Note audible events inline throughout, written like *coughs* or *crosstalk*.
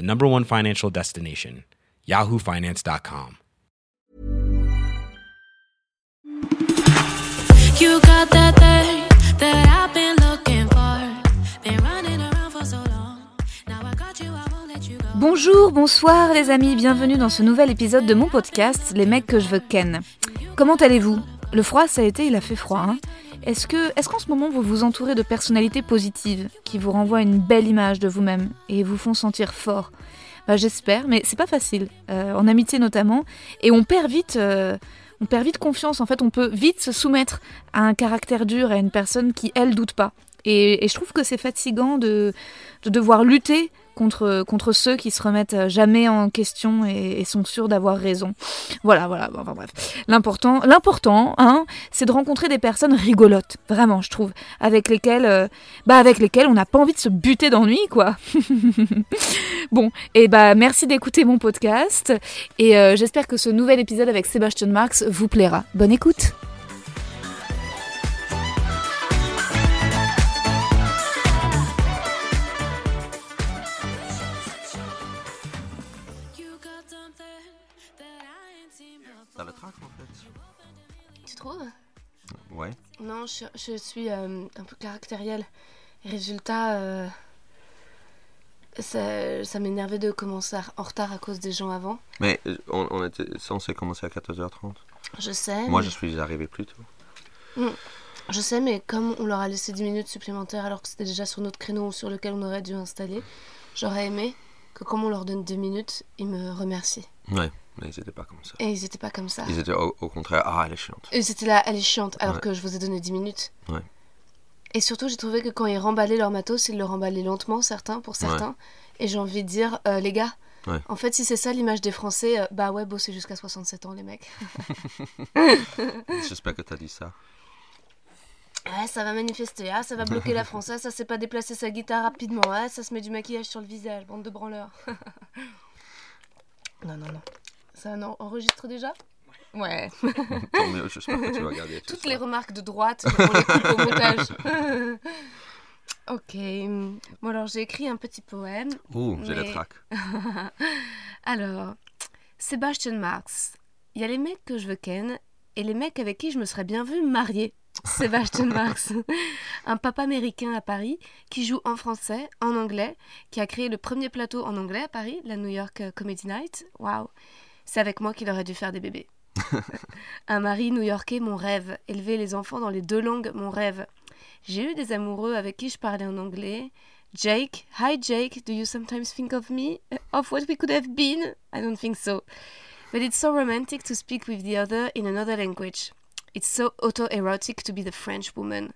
the number one financial destination, yahoofinance.com. You got that thing that I've been looking for. Been running around for so long. Now I got you, I won't let you go. Bonjour, bonsoir les amis, bienvenue dans ce nouvel épisode de mon podcast, Les mecs que je veux ken. Comment allez-vous? Le froid, ça a été, il a fait froid. Hein? Est-ce que, est-ce qu'en ce moment vous vous entourez de personnalités positives qui vous renvoient une belle image de vous-même et vous font sentir fort? Bah, J'espère, mais c'est pas facile, euh, en amitié notamment, et on perd vite. euh, on perd vite confiance, en fait, on peut vite se soumettre à un caractère dur, à une personne qui, elle, doute pas. Et, je trouve que c'est fatigant de devoir lutter contre, ceux qui se remettent jamais en question et, sont sûrs d'avoir raison. Voilà, voilà, enfin bref. L'important, l'important, hein, c'est de rencontrer des personnes rigolotes, vraiment, je trouve, avec lesquelles, euh, bah, avec lesquelles on n'a pas envie de se buter d'ennui, quoi. *laughs* bon, et bah, merci d'écouter mon podcast, et euh, j'espère que ce nouvel épisode avec Sébastien Marx vous plaira. Bonne écoute! Ouais. Non, je, je suis euh, un peu caractérielle. Résultat, euh, ça, ça m'énervait de commencer en retard à cause des gens avant. Mais euh, on, on était censé commencer à 14h30. Je sais. Moi mais- je suis arrivé plus tôt. Je sais, mais comme on leur a laissé 10 minutes supplémentaires alors que c'était déjà sur notre créneau sur lequel on aurait dû installer, j'aurais aimé que comme on leur donne 2 minutes, ils me remercient. Ouais, mais ils étaient pas comme ça. Et ils étaient pas comme ça. Ils étaient au, au contraire, ah elle est chiante. Ils étaient là, elle est chiante, alors Ouais. que je vous ai donné 10 minutes. Ouais. Et surtout, j'ai trouvé que quand ils remballaient leur matos, ils le remballaient lentement, certains, pour certains. Et j'ai envie de dire, euh, les gars, Ouais. en fait, si c'est ça l'image des Français, euh, bah ouais, bosser jusqu'à 67 ans, les mecs. *laughs* J'espère que t'as dit ça. Ouais, ça va manifester, ah, ça va bloquer la France, ah, ça sait pas déplacer sa guitare rapidement, ah, ça se met du maquillage sur le visage, bande de branleurs. *laughs* non, non, non. Ça non, enregistre déjà? Ouais. *laughs* Tant mieux, j'espère que tu vas garder tout Toutes les remarques de droite, on les coupe au montage. *laughs* ok. Bon, alors j'ai écrit un petit poème. Ouh, j'ai Mais- le trac. *laughs* Alors, Sébastien Marx. Il y a les mecs que je veux ken et les mecs avec qui je me serais bien vu marier. Sébastien Marx, un papa américain à Paris qui joue en français, en anglais, qui a créé le premier plateau en anglais à Paris, la New York euh, Comedy Night. Waouh, c'est avec moi qu'il aurait dû faire des bébés. *laughs* un mari new-yorkais, mon rêve. Élever les enfants dans les deux langues, mon rêve. J'ai eu des amoureux avec qui je parlais en anglais. Jake, hi Jake, do you sometimes think of me? Of what we could have been? I don't think so. But it's so romantic to speak with the other in another language. It's so autoerotic to be the French woman.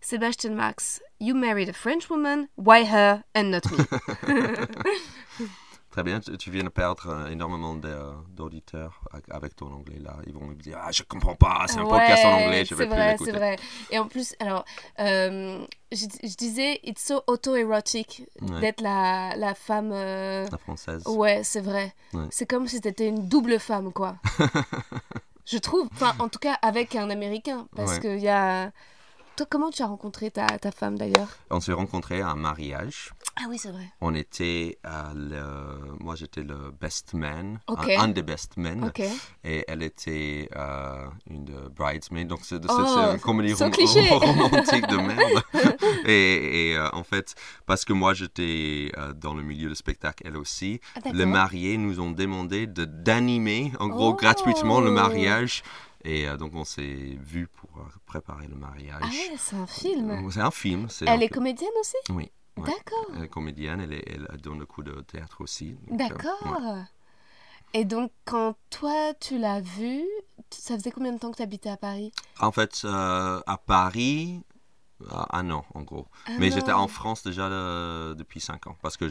Sebastian Marx, you married a French woman, why her and not me? *laughs* Très bien, tu, viens de perdre euh, énormément de- d'auditeurs avec- ton anglais là. Ils vont me dire, ah je comprends pas, c'est un podcast en Ouais, anglais, je vais c'est plus vrai, l'écouter. C'est vrai, Et en plus, alors, euh, je, je disais, it's so auto-érotique Ouais. d'être la, la femme. euh, La française. Ouais, c'est vrai. Ouais. C'est comme si t'étais une double femme, quoi. *laughs* je trouve. Enfin, en tout cas, avec un Américain. Parce Ouais. qu'il y a. Toi, comment tu as rencontré ta, ta femme d'ailleurs? On s'est rencontrés à un mariage. Ah oui, c'est vrai. On était, le... moi j'étais le best man, un, un des best men, et elle était euh, une de bridesmaid. Donc c'est Oh, une comédie rom- romantique de *laughs* merde. et et, euh, en fait, parce que moi j'étais euh, dans le milieu du spectacle, elle aussi, Ah, les mariés nous ont demandé de d'animer, en gros, Oh. gratuitement le mariage. Et euh, donc on s'est vu pour préparer le mariage. Ah ouais, c'est un film. C'est un film. Elle est comédienne aussi? Oui. Ouais. D'accord. Elle est comédienne, elle, est- elle donne le coup de théâtre aussi. euh, D'accord. ouais. Et donc, quand toi, tu l'as vue, ça faisait combien de temps que tu habitais à Paris? En fait, euh, à Paris, euh, un an en gros. Mais j'étais en France déjà depuis cinq ans. Parce que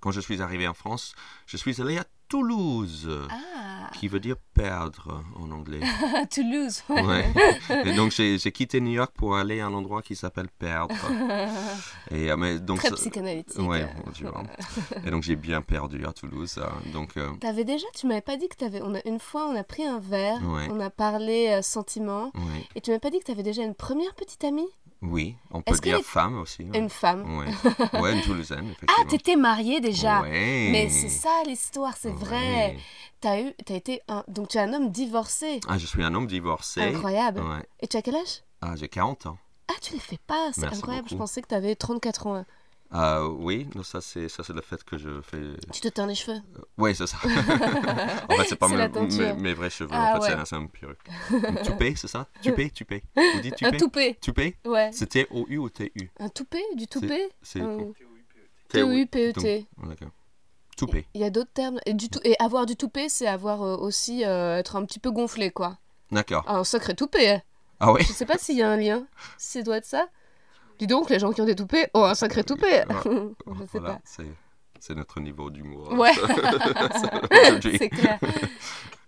quand je suis arrivé en France, je suis allé à Toulouse, Ah, qui veut dire perdre en anglais. *laughs* Toulouse. ouais. Ouais. *laughs* Et donc j'ai, quitté New York pour aller à un endroit qui s'appelle perdre. *laughs* Et, euh, mais, donc, Très psychanalytique. Ouais, tu vois. Et donc j'ai bien perdu à Toulouse. euh, donc euh, T'avais déjà, tu m'avais pas dit que t'avais. On a, une fois, on a pris un verre, Ouais. on a parlé euh, sentiments, et tu m'avais pas dit que t'avais déjà une première petite amie? Oui, on peut dire les- femme aussi. ouais. Une femme? Ouais, *laughs* ouais, une Toulousaine, Ah, effectivement. t'étais mariée déjà Ouais. Mais c'est ça l'histoire, c'est vrai. T'as eu, t'as été un, donc tu es un homme divorcé. Ah, je suis un homme divorcé. Incroyable. Et tu as quel âge? Ah, j'ai 40 ans. Ah, tu les fais pas, c'est incroyable. Je pensais que tu avais 34 ans. Ah, oui, non, ça c'est ça c'est le fait que je fais. Tu te teins les cheveux. Oui, c'est ça. *laughs* en fait, c'est pas mes, vrais cheveux. Ah, en fait, c'est ouais. un- c'est un perruque. Une toupée, c'est ça? Toupée, toupée. Vous dites Un toupée toupet. Toupée Ouais. C'est T-O-U ou T-U Un toupet Du toupet? C'est Un- T-O-U-P-E-T. Donc, D'accord. Toupée. Il y a d'autres termes. Et, du tout... et avoir du toupet, c'est avoir euh, aussi euh, être un petit peu gonflé, quoi. D'accord. Un sacré toupet. Ah oui Je sais pas s'il y a un lien. Ça doit être ça. Dis donc, les gens qui ont des toupets, oh, un sacré toupet. *laughs* Je sais Voilà, pas. c'est notre niveau d'humour. Ouais. *laughs* C'est *laughs* clair.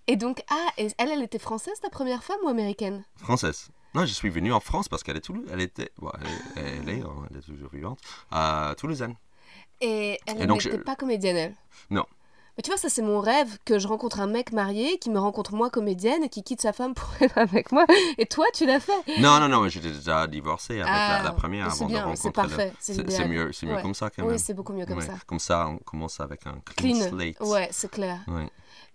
Et donc, ah, et elle, elle était française, ta première femme ou américaine? Française. Non, je suis venu en France parce qu'elle est Toulouse. Elle était, bon, elle, elle est, hein, elle est toujours vivante, à Toulousaine. Et elle n'était pas comédienne, elle? Non. Mais tu vois, ça, c'est mon rêve que je rencontre un mec marié qui me rencontre moi comédienne et qui quitte sa femme pour *laughs* être avec moi. Et toi, tu l'as fait. Non, non, non, mais j'étais déjà divorcé avec la, Ah, la première avant de rencontrer c'est parfait, c'est mieux, c'est mieux Ouais. comme ça quand Oui, même. c'est beaucoup mieux comme Ouais, ça. Comme ça, on commence avec un clean, Clean. slate. Ouais, c'est clair. Ouais,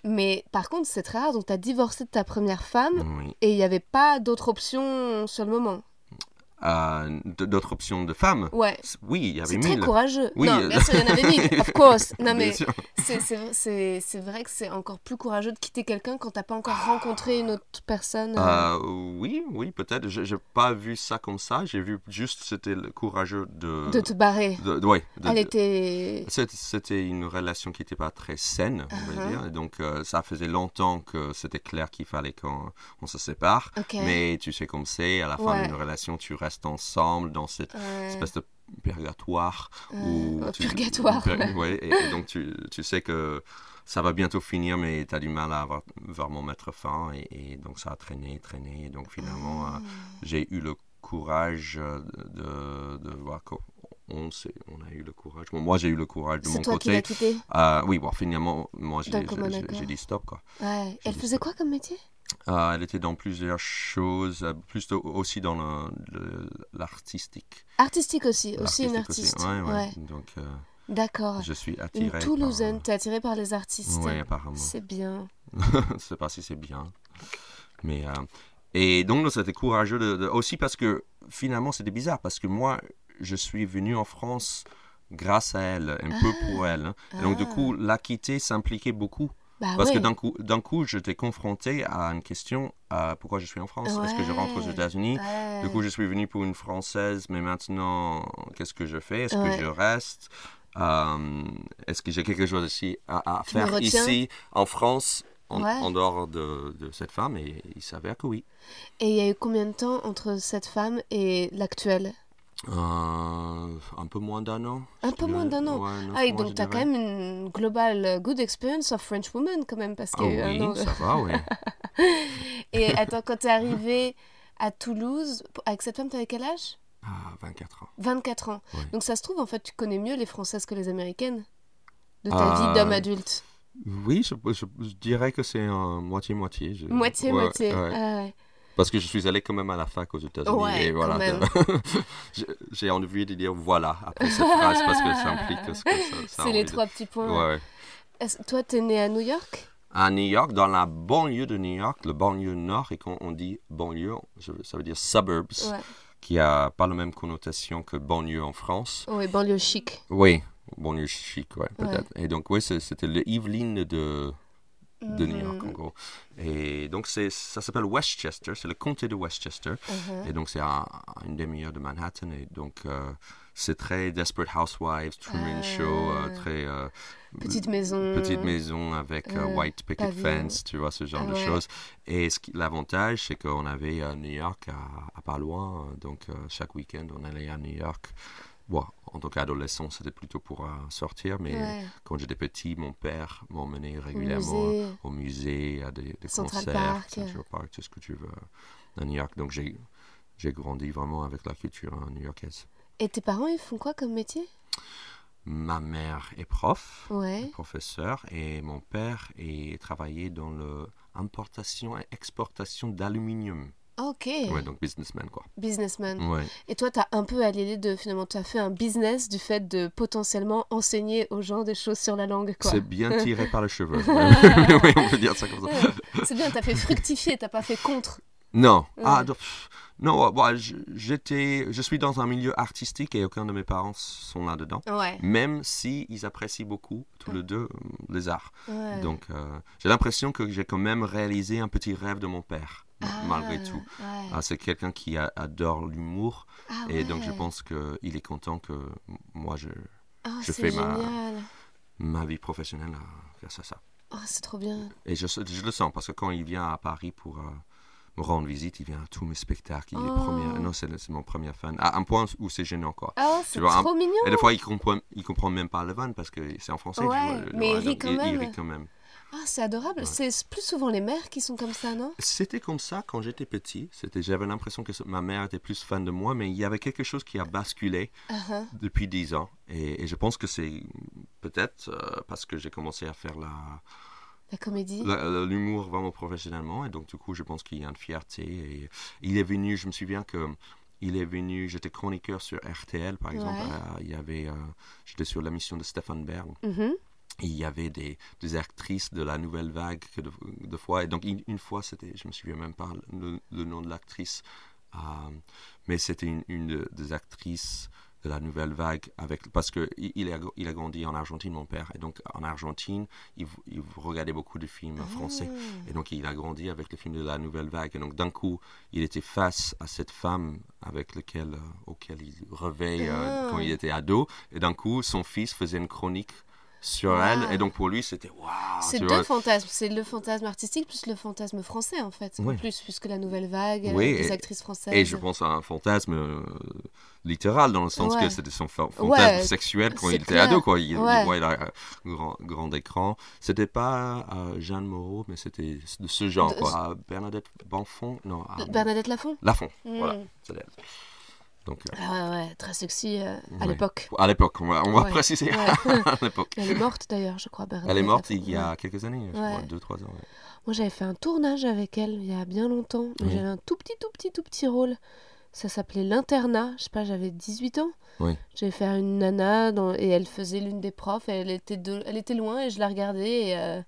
Mais par contre, c'est très rare. Donc, tu as divorcé de ta première femme oui. et il n'y avait pas d'autre option sur le moment. Euh, D'autres options de femmes Ouais. Oui, il y avait C'est très mille. courageux. Oui. Non, bien sûr, il y en avait mille, *laughs* of course. Non, mais c'est- vrai que c'est encore plus courageux de quitter quelqu'un quand t'as pas encore rencontré une autre personne. euh. Euh, oui, oui, peut-être. Je n'ai pas vu ça comme ça. J'ai vu juste c'était courageux de. de te barrer. de- de- ouais, de- Elle était. C'était- une relation qui n'était pas très saine, on va Uh-huh. dire. Et donc, euh, ça faisait longtemps que c'était clair qu'il fallait qu'on on se sépare. Mais tu sais comme c'est, à la fin d'une relation, tu restes ensemble dans cette Ouais. espèce de purgatoire. Ouais. où Oh, tu- purgatoire, pur- ouais. et, et donc, tu, tu sais que ça va bientôt finir, mais tu as du mal à avoir- vraiment mettre fin. Et, et donc, ça a traîné, traîné. Et donc, finalement, Ah. euh, j'ai eu le courage euh, de, de voir qu'on on, on a eu le courage. Bon, moi, j'ai eu le courage de mon toi qui côté. quitté? Euh, oui, bon, finalement, moi, j'ai dit stop, quoi. Ouais. Elle faisait quoi comme métier? Euh, elle était dans plusieurs choses, euh, plus de- aussi dans l'artistique. Artistique aussi, aussi une artiste. Ouais, ouais. Ouais. Donc, euh, D'accord. je suis Une attiré. Toulousaine, par- t'es attirée par les artistes. Oui, apparemment. C'est bien. *laughs* je sais pas si c'est bien. Mais, euh, et donc, c'était courageux de, de- aussi parce que finalement, c'était bizarre parce que moi, je suis venu en France grâce à elle, un peu pour elle. hein. Et donc, du Ah. coup, la quitter s'impliquait beaucoup. Bah Parce ouais. que d'un coup, d'un coup, j'étais confronté à une question euh, pourquoi je suis en France. Est-ce que je rentre aux. États-Unis? Ouais. Du coup, je suis venu pour une Française, mais maintenant, qu'est-ce que je fais? Est-ce que je reste? Euh, Est-ce que j'ai quelque chose aussi à, faire ici, en France, en dehors de, de cette femme? Et il s'avère que oui. Et il y a eu combien de temps entre cette femme et l'actuelle? Euh, un peu moins d'un an. Un peu moins d'un an. Ouais, Ah, et mois, donc je t'as quand même une global euh, good experience of French woman quand même parce Ah qu'il y a eu un an oui, de- ça va, oui. *laughs* Et attends, quand t'es arrivé à Toulouse, avec cette femme, t'avais quel âge? Ah, 24 ans. 24 ans. Donc ça se trouve, en fait, tu connais mieux les Françaises que les Américaines de ta Euh, vie d'homme adulte. Oui, je, je- je dirais que c'est moitié-moitié. je- Moitié, ouais, moitié. ouais. Ah ouais. Parce que je suis allé quand même à la fac aux États-Unis. Ouais, et voilà. *laughs* J'ai- envie de dire voilà après cette phrase parce que ça implique ce que ça. ça a C'est les de- trois petits points. Ouais, Toi, t'es né à New York? À New York, dans la banlieue de New York, le banlieue nord, et quand on dit banlieue, ça veut dire suburbs, Ouais. qui a pas la même connotation que banlieue en France. Oui, banlieue chic. Oui, banlieue chic, ouais, Ouais. peut-être. Et donc, oui, c'était le Evelyn de, de New York, en gros. Et donc, ça s'appelle Westchester, c'est le comté de Westchester. Mhm. Et donc, c'est à, à une demi-heure de Manhattan. Et donc, euh, c'est très Desperate Housewives, Truman Ah. Show, euh, très. euh, Petite maison. petite maison avec euh, Euh, white picket fence, tu vois, ce genre Ah de ouais. choses. Et ce l'avantage, c'est qu'on avait New York à, à pas loin. Donc, chaque week-end, on allait à New York. Bon, en tant qu'adolescent, c'était plutôt pour euh, sortir, mais Ouais. quand j'étais petit, mon père m'emmenait régulièrement musée. au musée, à des, des Central concerts, Park. Central Park, tout ce que tu veux, à New York. Donc, j'ai j'ai grandi vraiment avec la culture hein, new-yorkaise. Et tes parents, ils font quoi comme métier? Ma mère est prof. Ouais. professeur et mon père est travaillé dans l'importation et exportation d'aluminium. Ok. Ouais, donc businessman quoi. Businessman. Ouais. Et toi, t'as un peu allié les deux finalement. T'as fait un business du fait de potentiellement enseigner aux gens des choses sur la langue, quoi. C'est bien *laughs* tiré par les cheveux. oui, on peut dire ça comme ça. C'est bien, t'as fait fructifier, t'as pas fait contre. Non. Ah, donc, non, bon, je- j'étais, je suis dans un milieu artistique et aucun de mes parents sont là-dedans. Ouais. Même si ils apprécient beaucoup, tous les deux, euh, les arts. ouais. Donc, euh, j'ai l'impression que j'ai quand même réalisé un petit rêve de mon père, Ah, malgré tout. ouais. Ah, c'est quelqu'un qui a- adore l'humour Ah et donc je pense qu'il est content que moi je Ah, je fais ma- ma vie professionnelle à faire ça. Oh, c'est trop bien. Et je, je le sens parce que quand il vient à Paris pour euh, me rendre visite, il vient à tous mes spectacles. Il est Oh. premier. Non, c'est mon premier fan. À un point où c'est gênant quoi. Ah, c'est vois, un- trop mignon. Et des fois il comprend il comprend même pas le van parce que c'est en français. Ouais, vois, mais il rit quand il, rit quand même. Ah, c'est adorable. Ouais. C'est plus souvent les mères qui sont comme ça, non? C'était comme ça quand j'étais petit. C'était, j'avais l'impression que ma mère était plus fan de moi, mais il y avait quelque chose qui a basculé ah. depuis 10 ans. Et, et je pense que c'est peut-être euh, parce que j'ai commencé à faire la, La comédie. l'humour vraiment professionnellement. Et donc, du coup, je pense qu'il y a une fierté. Et il est venu, je me souviens que. Il est venu, j'étais chroniqueur sur RTL par exemple. Ouais. Euh, il y avait, euh, j'étais sur la mission de Stéphane Bern. Mhm. Et il y avait des, des actrices de la nouvelle vague que de, de fois. Et donc, une, une fois, c'était, je me souviens même pas le, le nom de l'actrice, euh, mais c'était une, une de- des actrices de la nouvelle vague avec parce que il a, il a grandi en Argentine mon père et donc en Argentine il, il regardait beaucoup de films français Ah. et donc il a grandi avec les films de la nouvelle vague et donc d'un coup il était face à cette femme avec laquelle euh, auquel il rêvait euh, Ah. quand il était ado et d'un coup son fils faisait une chronique sur Wow. elle et donc pour lui c'était waouh C'est deux vois. fantasmes. C'est le fantasme artistique plus le fantasme français, en fait. En plus, puisque la nouvelle vague, elle a Oui, des et- actrices françaises. et je pense à un fantasme euh, littéral dans le sens Ouais. que c'était son fa- fantasme Ouais, sexuel quand il était ado quoi il, il Ouais. voyait la euh, grand, grand écran c'était pas euh, Jeanne Moreau mais c'était de ce genre De- quoi. À Bernadette Bonfond non à- Bernadette Lafont? Lafont voilà c'est elle donc euh, Ah ouais, très sexy euh, à Ouais. l'époque. à l'époque on va, on va Ouais. préciser Ouais. *laughs* à l'époque Elle est morte d'ailleurs, je crois. Bernadette elle est morte il y a quelques années je crois deux trois ans ouais. Moi, j'avais fait un tournage avec elle il y a bien longtemps. Oui. J'avais un tout petit, tout petit, tout petit rôle. Ça s'appelait L'internat. Je sais pas, j'avais 18 ans. Oui. J'avais fait une nana dans- et elle faisait l'une des profs. Et elle, était de... elle était loin et je la regardais. Et, euh,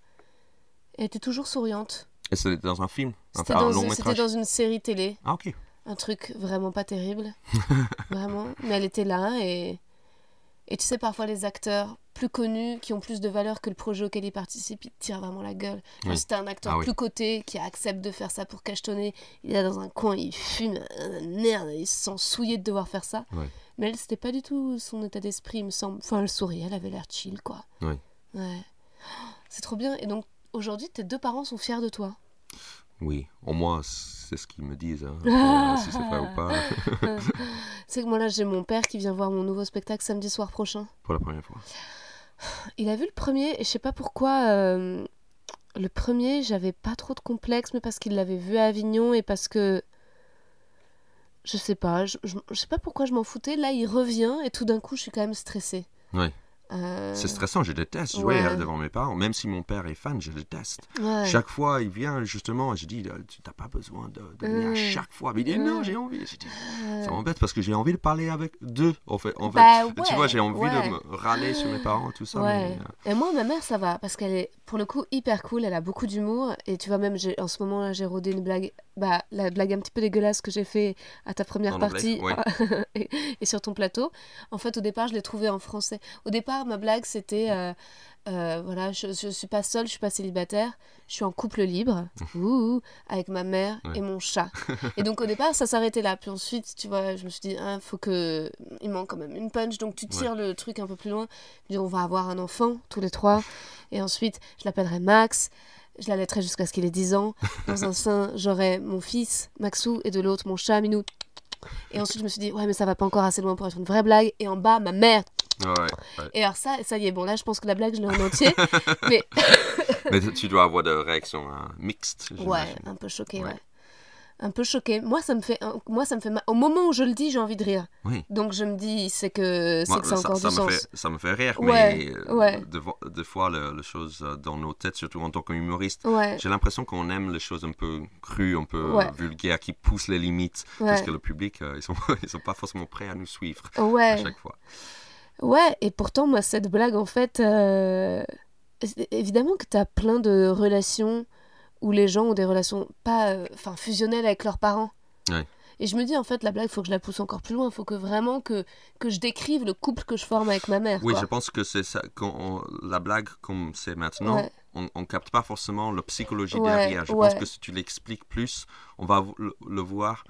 Elle était toujours souriante. et c'était dans un film C'était un dans, long métrage dans une série télé. ah ok Un truc vraiment pas terrible. *laughs* vraiment. Mais elle était là et. Et tu sais, parfois les acteurs plus connus, qui ont plus de valeur que le projet auquel ils participent, ils te tirent vraiment la gueule. Oui. C'était un acteur Ah oui. plus coté qui accepte de faire ça pour cachetonner. Il est dans un coin, il fume. merde, il se sent souillé de devoir faire ça. Mais elle, c'était pas du tout son état d'esprit, il me semble. Enfin, elle souriait, elle avait l'air chill, quoi. Oui. Ouais. C'est trop bien. Et donc, aujourd'hui, tes deux parents sont fiers de toi? Oui au moins c'est ce qu'ils me disent hein. *laughs* Si c'est vrai ou pas *laughs* C'est que moi, là, j'ai mon père qui vient voir mon nouveau spectacle samedi soir prochain. pour la première fois Il a vu le premier et je sais pas pourquoi. euh, le premier, j'avais pas trop de complexe, mais parce qu'il l'avait vu à Avignon et parce que. Je sais pas, je, je- je sais pas pourquoi je m'en foutais. Là, il revient et tout d'un coup, je suis quand même stressée. Ouais. Euh, C'est stressant, je déteste jouer ouais. euh, devant mes parents. Même si mon père est fan, je déteste. ouais. Chaque fois, il vient justement, je dis, euh, tu n'as pas besoin de, de venir Mm. chaque fois. Mais il dit, non, j'ai envie. Je dis, ça m'embête parce que j'ai envie de parler avec deux, en fait. En fait. Bah, tu ouais, vois, j'ai envie ouais. de me râler sur mes parents, tout ça. Ouais. mais, euh, Et moi, ma mère, ça va, parce qu'elle est, pour le coup, hyper cool, elle a beaucoup d'humour, et tu vois, même, en ce moment, là, j'ai rodé une blague, bah, la blague un petit peu dégueulasse que j'ai fait à ta première En anglais, partie, ouais. *laughs* et, et sur ton plateau. En fait, au départ, je l'ai trouvée en français. Au départ, ma blague, c'était, euh, euh, voilà, je, je suis pas seule, je suis pas célibataire, je suis en couple libre, *laughs* ouh, avec ma mère Ouais. et mon chat. *laughs* et donc, au départ, ça s'arrêtait là. Puis ensuite, tu vois, je me suis dit, ah, faut que, il manque quand même une punch, donc tu tires le truc un peu plus loin. Je dis, on va avoir un enfant, tous les trois. Et ensuite, je l'appellerai Max. Je l'allaiterai jusqu'à ce qu'il ait 10 ans. Dans un sein, j'aurai mon fils, Maxou, et de l'autre, mon chat, Minou. Et ensuite, je me suis dit, ouais, mais ça va pas encore assez loin pour être une vraie blague. Et en bas, ma mère. ouais, ouais. Et alors, ça, ça y est, bon, là, je pense que la blague, je l'ai en entier. *laughs* mais Mais tu dois avoir de réactions hein, mixtes. ouais, un peu choqué, Ouais. ouais. Un peu choqué. Moi, ça me fait, moi, ça me fait mal. Au moment où je le dis, j'ai envie de rire. Oui. Donc, je me dis, c'est que, c'est ça encore ça du me sens. fait, ça me fait rire, Ouais, mais euh, ouais. de des fois, le- les choses euh, dans nos têtes, surtout en tant qu'humoriste, Ouais, j'ai l'impression qu'on aime les choses un peu crues, un peu vulgaires, qui poussent les limites, parce que le public, euh, ils sont, *laughs* ils sont pas forcément prêts à nous suivre à chaque fois. Ouais, et pourtant, moi, cette blague, en fait, euh, évidemment que tu as plein de relations où les gens ont des relations pas euh, enfin fusionnelles avec leurs parents. Ouais. Et je me dis, en fait, la blague, il faut que je la pousse encore plus loin. Il faut que vraiment que, que je décrive le couple que je forme avec ma mère. Oui, quoi. je pense que c'est ça. Quand on- la blague, comme c'est maintenant, Ouais. on, on capte pas forcément la psychologie Ouais, derrière. Je ouais. pense que si tu l'expliques plus, on va le voir.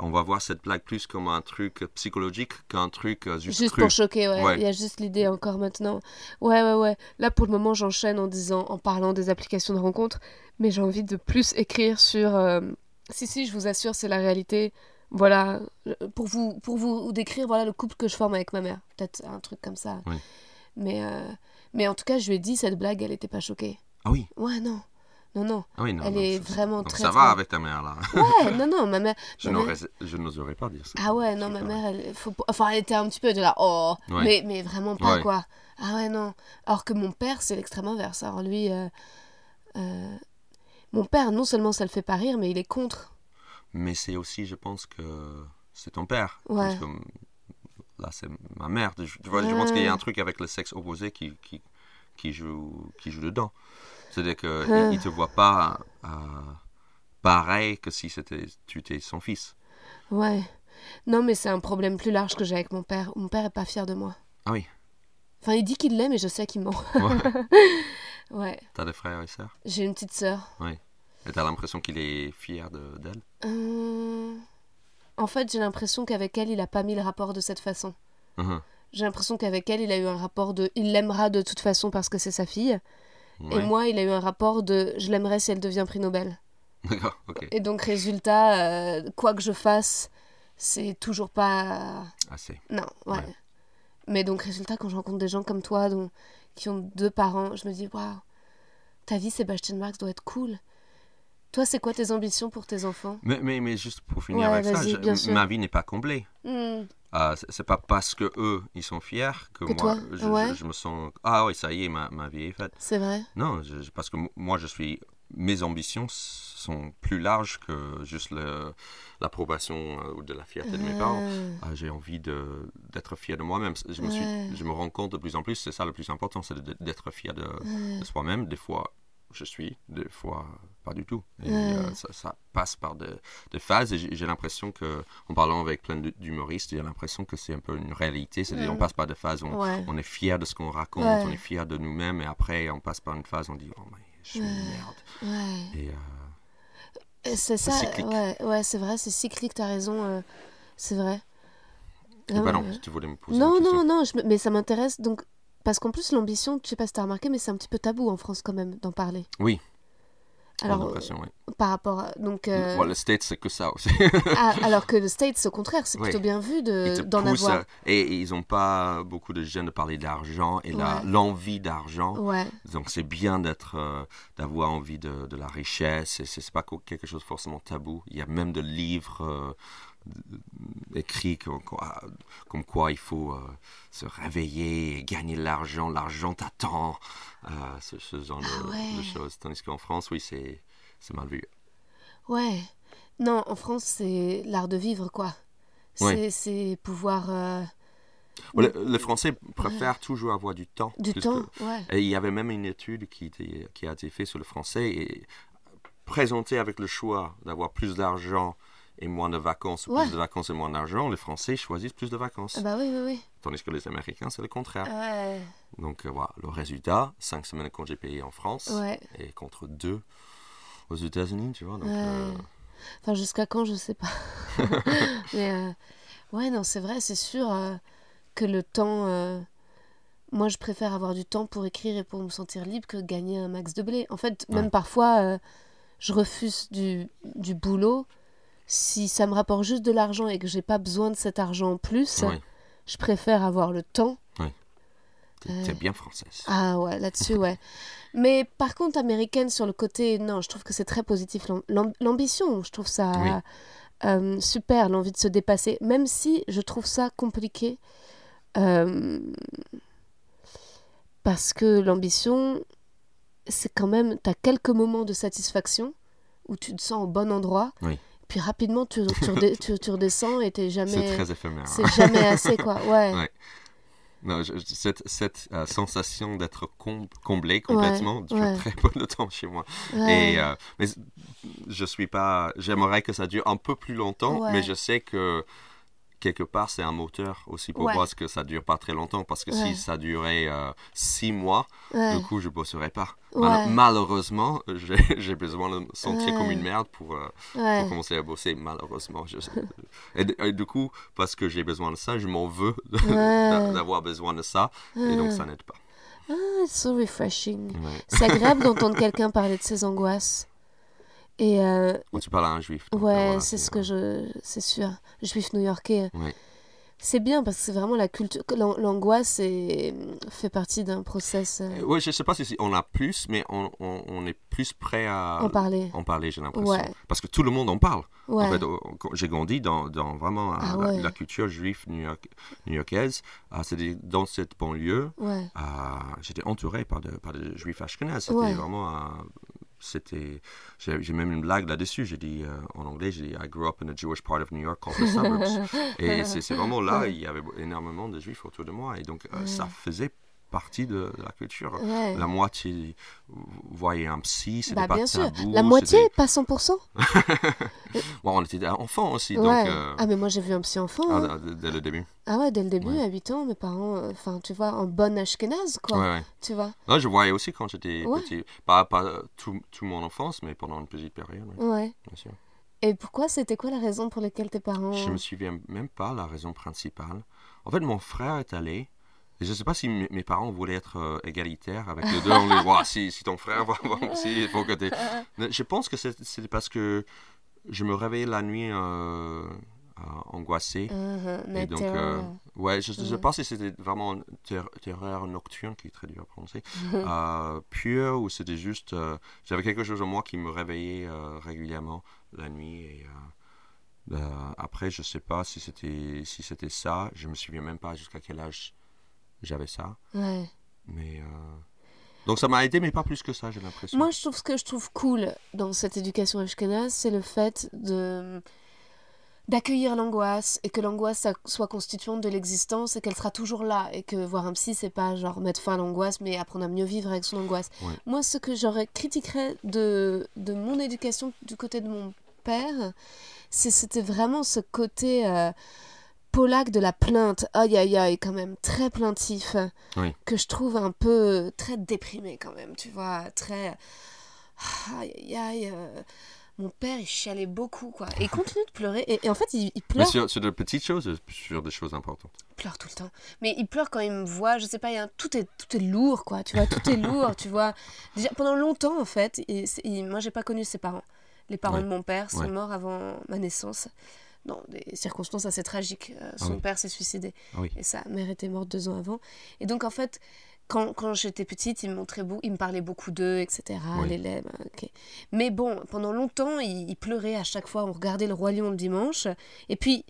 On va voir cette blague plus comme un truc psychologique qu'un truc euh, juste, Juste cru. pour choquer, ouais. Ouais. Il y a juste l'idée encore maintenant. Ouais, ouais, ouais. Là, pour le moment, j'enchaîne en disant, en parlant des applications de rencontres, mais j'ai envie de plus écrire sur. euh, Si, si, je vous assure, c'est la réalité. Voilà, pour vous, pour vous décrire voilà le couple que je forme avec ma mère. Peut-être un truc comme ça. Oui. Mais, euh, mais en tout cas, je lui ai dit, cette blague, elle était pas choquée. Ah oui, Ouais, non. Non, non. ah oui, non. Elle non, est ça- vraiment très, ça très- va avec ta mère là. Ouais, non, non, ma mère. *laughs* je ma mère- n'aurais- je n'oserais pas dire ça. Ah ouais, non, ma mère, elle, faut... enfin, elle était un petit peu de là, oh, Ouais. mais, mais vraiment pas, Ouais. quoi. Ah ouais, non. Alors que mon père, c'est l'extrême inverse. Alors lui, euh, euh, mon père, non seulement ça le fait pas rire, mais il est contre. Mais c'est aussi, je pense que c'est ton père. Ouais. Parce que, là, c'est ma mère. Je, tu vois, je pense qu'il y a un truc avec le sexe opposé qui, qui, qui, joue, qui joue dedans. C'est-à-dire qu'il Ouais. ne te voit pas euh, pareil que si c'était, tu étais son fils. Ouais. Non, mais c'est un problème plus large que j'ai avec mon père. Mon père est pas fier de moi. Ah oui. Enfin, il dit qu'il l'aime, mais je sais qu'il ment. Ouais. *laughs* Ouais. T'as des frères et sœurs? J'ai une petite sœur. Et t'as l'impression qu'il est fier de- d'elle? Euh, En fait, j'ai l'impression qu'avec elle, il a pas mis le rapport de cette façon. Mhm. J'ai l'impression qu'avec elle, il a eu un rapport de il l'aimera de toute façon parce que c'est sa fille. Et moi, il a eu un rapport de je l'aimerais si elle devient prix Nobel. *laughs* D'accord, ok. Et donc, résultat, euh, quoi que je fasse, c'est toujours pas. Assez. Non, ouais. Ouais. Mais donc, résultat, quand je rencontre des gens comme toi dont... qui ont deux parents, je me dis waouh, ta vie, Sébastien Marx, doit être cool. Toi, c'est quoi tes ambitions pour tes enfants? Mais, mais, mais juste pour finir Ouais, avec ça, je- ma vie n'est pas comblée. Hmm, Ah, c'est- pas parce que eux ils sont fiers que, Que moi je, ouais. je- je me sens ah oui ça y est ma, ma vie est faite. C'est vrai. Non je- parce que moi je suis mes ambitions sont plus larges que juste l'approbation euh, ou de la fierté de mes parents. Ah, Ah, j'ai envie d'être fier de moi-même. Je me suis je me rends compte de plus en plus c'est ça le plus important c'est d'être fier de soi-même. Des fois je suis des fois pas du tout. Et euh, ça, ça passe par des phases et j'ai l'impression que en parlant avec plein d'humoristes j'ai l'impression que c'est un peu une réalité. C'est-à-dire on passe par des phases où on, Ouais. on est fier de ce qu'on raconte Ouais. on est fier de nous-mêmes et après on passe par une phase où on dit oh mais je suis une merde. Et euh, C'est ça, cyclique. ouais, ouais c'est vrai, c'est cyclique, t'as raison, euh, c'est vrai. et Ah bah non tu voulais me poser Non, une non, non, je mais ça m'intéresse donc parce qu'en plus l'ambition, je sais pas si t'as remarqué, mais c'est un petit peu tabou en France quand même d'en parler. Oui. Alors oui. euh, par rapport à, donc euh, le States c'est que ça aussi ah, *laughs* alors que le States au contraire, c'est Oui. plutôt bien vu de d'en poussent avoir. et ils n'ont pas beaucoup de jeunes de parler d'argent et Ouais. l'envie d'argent Ouais, Donc c'est bien d'être, euh, d'avoir envie de, de la richesse. Et c'est pas quelque chose forcément tabou. Il y a même des livres écrit comme quoi, comme quoi il faut euh, se réveiller et gagner de l'argent, l'argent t'attend, euh, ce, ce genre de- Ah ouais. de, choses. Tandis qu'en France, oui, c'est c'est mal vu. Ouais. Non, en France, c'est l'art de vivre, quoi. C'est Ouais. pouvoir. euh, Le, le Français préfère toujours avoir du temps. du temps, que- ouais. Et il y avait même une étude qui, était, qui a été faite sur le français et présenté avec le choix d'avoir plus d'argent et moins de vacances, ou Ouais. plus de vacances et moins d'argent, les Français choisissent plus de vacances. Ah bah oui, oui, oui. Tandis que les Américains, c'est le contraire. Ouais. Donc euh, voilà, le résultat, 5 semaines de congés payés en France Ouais. et contre 2 aux États-Unis, tu vois. Donc, euh, Enfin, jusqu'à quand, je sais pas. *laughs* *laughs* Mais euh, ouais, non, c'est vrai, c'est sûr euh, que le temps. moi, je préfère avoir du temps pour écrire et pour me sentir libre que gagner un max de blé. En fait, même parfois, je refuse du, du boulot. Si ça me rapporte juste de l'argent et que j'ai pas besoin de cet argent en plus, ouais, je préfère avoir le temps. t'es Euh. t'es bien française. Ah ouais, là-dessus, ouais. *laughs* Mais par contre, américaine, sur le côté, non, je trouve que c'est très positif. L'am- l'am- L'ambition, je trouve ça Oui. euh, super, l'envie de se dépasser, même si je trouve ça compliqué. euh, parce que l'ambition, c'est quand même, tu as quelques moments de satisfaction où tu te sens au bon endroit. Oui. Puis rapidement, tu, tu, redé- tu- tu redescends et t'es C'est jamais. très éphémère. C'est jamais assez, quoi. *laughs* Ouais. Ouais. Non, je- cette cette euh, sensation d'être com- comblé complètement dure ouais. très peu de temps chez moi. Ouais. Et, euh, mais je suis pas. J'aimerais que ça dure un peu plus longtemps, mais je sais que quelque part c'est un moteur aussi pour Ouais. moi, parce que ça dure pas très longtemps. Parce que Ouais. si ça durait euh, six mois, Ouais. du coup je bosserais pas. Mal- malheureusement, *laughs* j'ai besoin de me sentir comme une merde pour, euh, pour commencer à bosser. Malheureusement, je... et, et du coup, parce que j'ai besoin de ça, je m'en veux *laughs* d'avoir besoin de ça, et donc ça n'aide pas. Ah, it's so refreshing. C'est agréable *laughs* d'entendre quelqu'un parler de ses angoisses. Et euh, Quand tu parles à un juif. donc, euh, ouais, voilà, c'est ce que je. C'est sûr. Juif new-yorkais. Ouais. C'est bien parce que c'est vraiment la culture. L'angoisse fait partie d'un process. euh, Euh, Ouais, je sais pas si on a plus, mais on, on- on est plus prêt à en parler. en parler, j'ai l'impression. Ouais. Parce que tout le monde en parle. Ouais. En fait, j'ai grandi dans, dans vraiment euh, Ah la, ouais. la culture juive new-york- new-yorkaise. Euh, C'était dans cette banlieue. Ouais. euh, J'étais entouré par des par des juifs ashkénazes. C'était Ouais. vraiment. C'était j'ai même une blague là-dessus. J'ai dit euh, en anglais j'ai dit I grew up in a Jewish part of New York called the suburbs. *laughs* Et c'est c'est vraiment là il y avait énormément de juifs autour de moi. Et donc euh, ça faisait partie de, de la culture Ouais. la moitié voyait un psy c'était Bah, pas bien sûr. tabou La moitié, pas 100%. Bon, on était enfants aussi donc ouais. euh, Ah, mais moi j'ai vu un psy enfant. ah, hein. dès- le début Ah ouais, dès le début, Ouais. à 8 ans, mes parents, euh, enfin, tu vois, en bonne ashkénaze, quoi. ouais, ouais. Tu vois. Non, je voyais aussi quand j'étais Ouais. petit pas, pas tout, tout mon enfance mais pendant une petite période ouais, Ouais. bien sûr Et pourquoi C'était quoi la raison pour laquelle tes parents. Je me souviens même pas la raison principale. En fait, mon frère est allé. Et je ne sais pas si mes parents voulaient être euh, égalitaires avec les deux. On les voit, si, si ton frère va va aussi, il faut que t'aies- Mais Je pense que c'est- c'était parce que je me réveillais la nuit euh, euh, angoissé. Uh-huh, Et night donc, euh, ouais, je, je Ouais. pense que c'était vraiment une ter- terreur nocturne, qui est très dur à prononcer, *laughs* euh, pure, ou c'était juste, euh, j'avais quelque chose en moi qui me réveillait euh, régulièrement la nuit. Et euh, euh, après, je sais pas si c'était si c'était ça. Je me souviens même pas jusqu'à quel âge j'avais ça. Ouais. Mais euh, donc ça m'a aidé, mais pas plus que ça, j'ai l'impression. Moi, je trouve ce que je trouve cool dans cette éducation ashkénaze, c'est le fait de d'accueillir l'angoisse et que l'angoisse soit constituante de l'existence et qu'elle sera toujours là et que voir un psy c'est pas genre mettre fin à l'angoisse mais apprendre à mieux vivre avec son angoisse. Ouais. Moi ce que j'aurais critiquerais de de mon éducation du côté de mon père, c'est c'était vraiment ce côté euh, de la plainte, aïe aïe aïe quand même très plaintif Oui. que je trouve un peu très déprimé quand même, tu vois, très aïe aïe aïe. euh, Mon père, il chialait beaucoup, quoi. Et il *laughs* continue de pleurer. Et, et en fait, il, il mais pleure, sur, sur de petites choses, sur des choses importantes. il pleure tout le temps. Mais il pleure quand il me voit. Je sais pas, il y a un- tout, est, tout est lourd, quoi. Tu vois, tout est lourd, tu vois. Déjà, pendant longtemps, en fait, et moi, j'ai pas connu ses parents. Les parents Ouais. de mon père sont Ouais. morts avant ma naissance. Dans des circonstances assez tragiques. Euh, Ah son oui. père s'est suicidé. Ah oui. Et sa mère était morte deux ans avant. Et donc, en fait, quand, quand j'étais petite, il me, montrait beau, il me parlait beaucoup d'eux, etc. Oui. Les laits, ben, ok. Mais bon, pendant longtemps, il, il pleurait à chaque fois. On regardait le Roi Lion le dimanche. Et puis.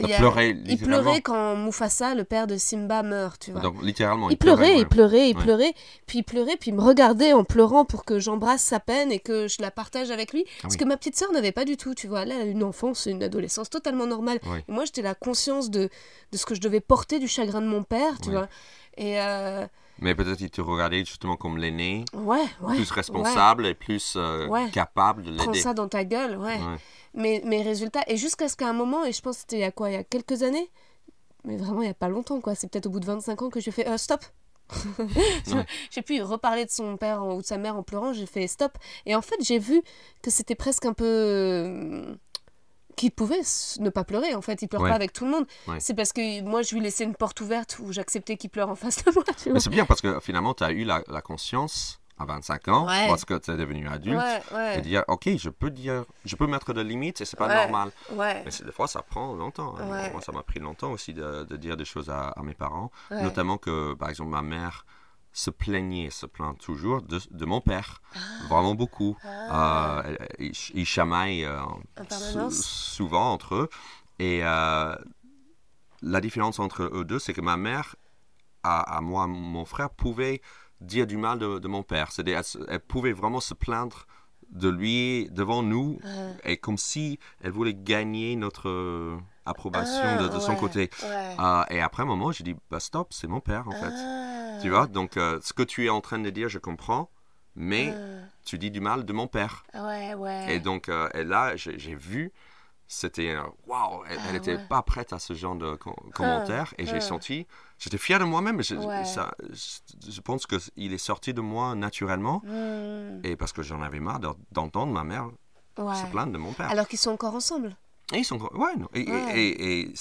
Il pleurait il littéralement. pleurait quand Mufasa, le père de Simba, meurt, tu vois. Donc, littéralement. il pleurait, ouais. il pleurait, il Ouais. pleurait, puis il pleurait, puis il me regardait en pleurant pour que j'embrasse sa peine et que je la partage avec lui. Parce Ah oui. que ma petite sœur n'avait pas du tout, tu vois. Là, elle a une enfance, une adolescence totalement normale. Et moi, j'étais la conscience de, de ce que je devais porter du chagrin de mon père, tu vois. Et euh, Mais peut-être il te regardait justement comme l'aîné, ouais, ouais. plus responsable et plus euh, Ouais. capable de Prends l'aider. ça dans ta gueule, ouais. Mais, mais résultat, et jusqu'à ce qu'à un moment, et je pense que c'était il y a quoi, il y a quelques années, mais vraiment il y a pas longtemps, quoi, c'est peut-être au bout de 25 ans que j'ai fait euh, stop. *laughs* J'ai pu reparler de son père ou de sa mère en pleurant, j'ai fait stop. Et en fait, j'ai vu que c'était presque un peu. Qu'il pouvait ne pas pleurer, en fait, il pleure Ouais. pas avec tout le monde. Ouais. C'est parce que moi, je lui laissais une porte ouverte où j'acceptais qu'il pleure en face de moi. Mais c'est bien parce que finalement, tu as eu la, la conscience à 25 ans, Ouais. parce que tu es devenu adulte, et dire, ok, je peux dire, je peux mettre des limites et c'est pas normal. Mais des fois, ça prend longtemps. hein. Moi, ça m'a pris longtemps aussi de, de dire des choses à, à mes parents, notamment que, par exemple, ma mère se plaignait, se plaint toujours de, de mon père, Ah. vraiment beaucoup. Euh, ils, ils chamaillent euh, sou- souvent entre eux. Et euh, la différence entre eux deux, c'est que ma mère, à, à moi, mon frère, pouvait dire du mal de, de mon père. C'est-à-dire, elle, pouvait vraiment se plaindre de lui devant nous, Ouais. et comme si elle voulait gagner notre approbation Ah, de, de son côté. ouais. Et après un moment, j'ai dit, bah stop, c'est mon père en fait. Ah. Tu vois, donc euh, ce que tu es en train de dire, je comprends, mais Ah. tu dis du mal de mon père. Ouais, ouais. Et donc, euh, et là, j'ai vu, c'était waouh, elle Ah, n'était ouais. pas prête à ce genre de com- commentaires. et j'ai ah. senti, j'étais fier de moi-même. Je, Ouais. ça- je- je pense qu'il est sorti de moi naturellement. Hmm, Et parce que j'en avais marre de- d'entendre ma mère ouais. se plaindre de mon père. Alors qu'ils sont encore ensemble? Et ils sont. Ouais, non. Et, et- Ouais. et- et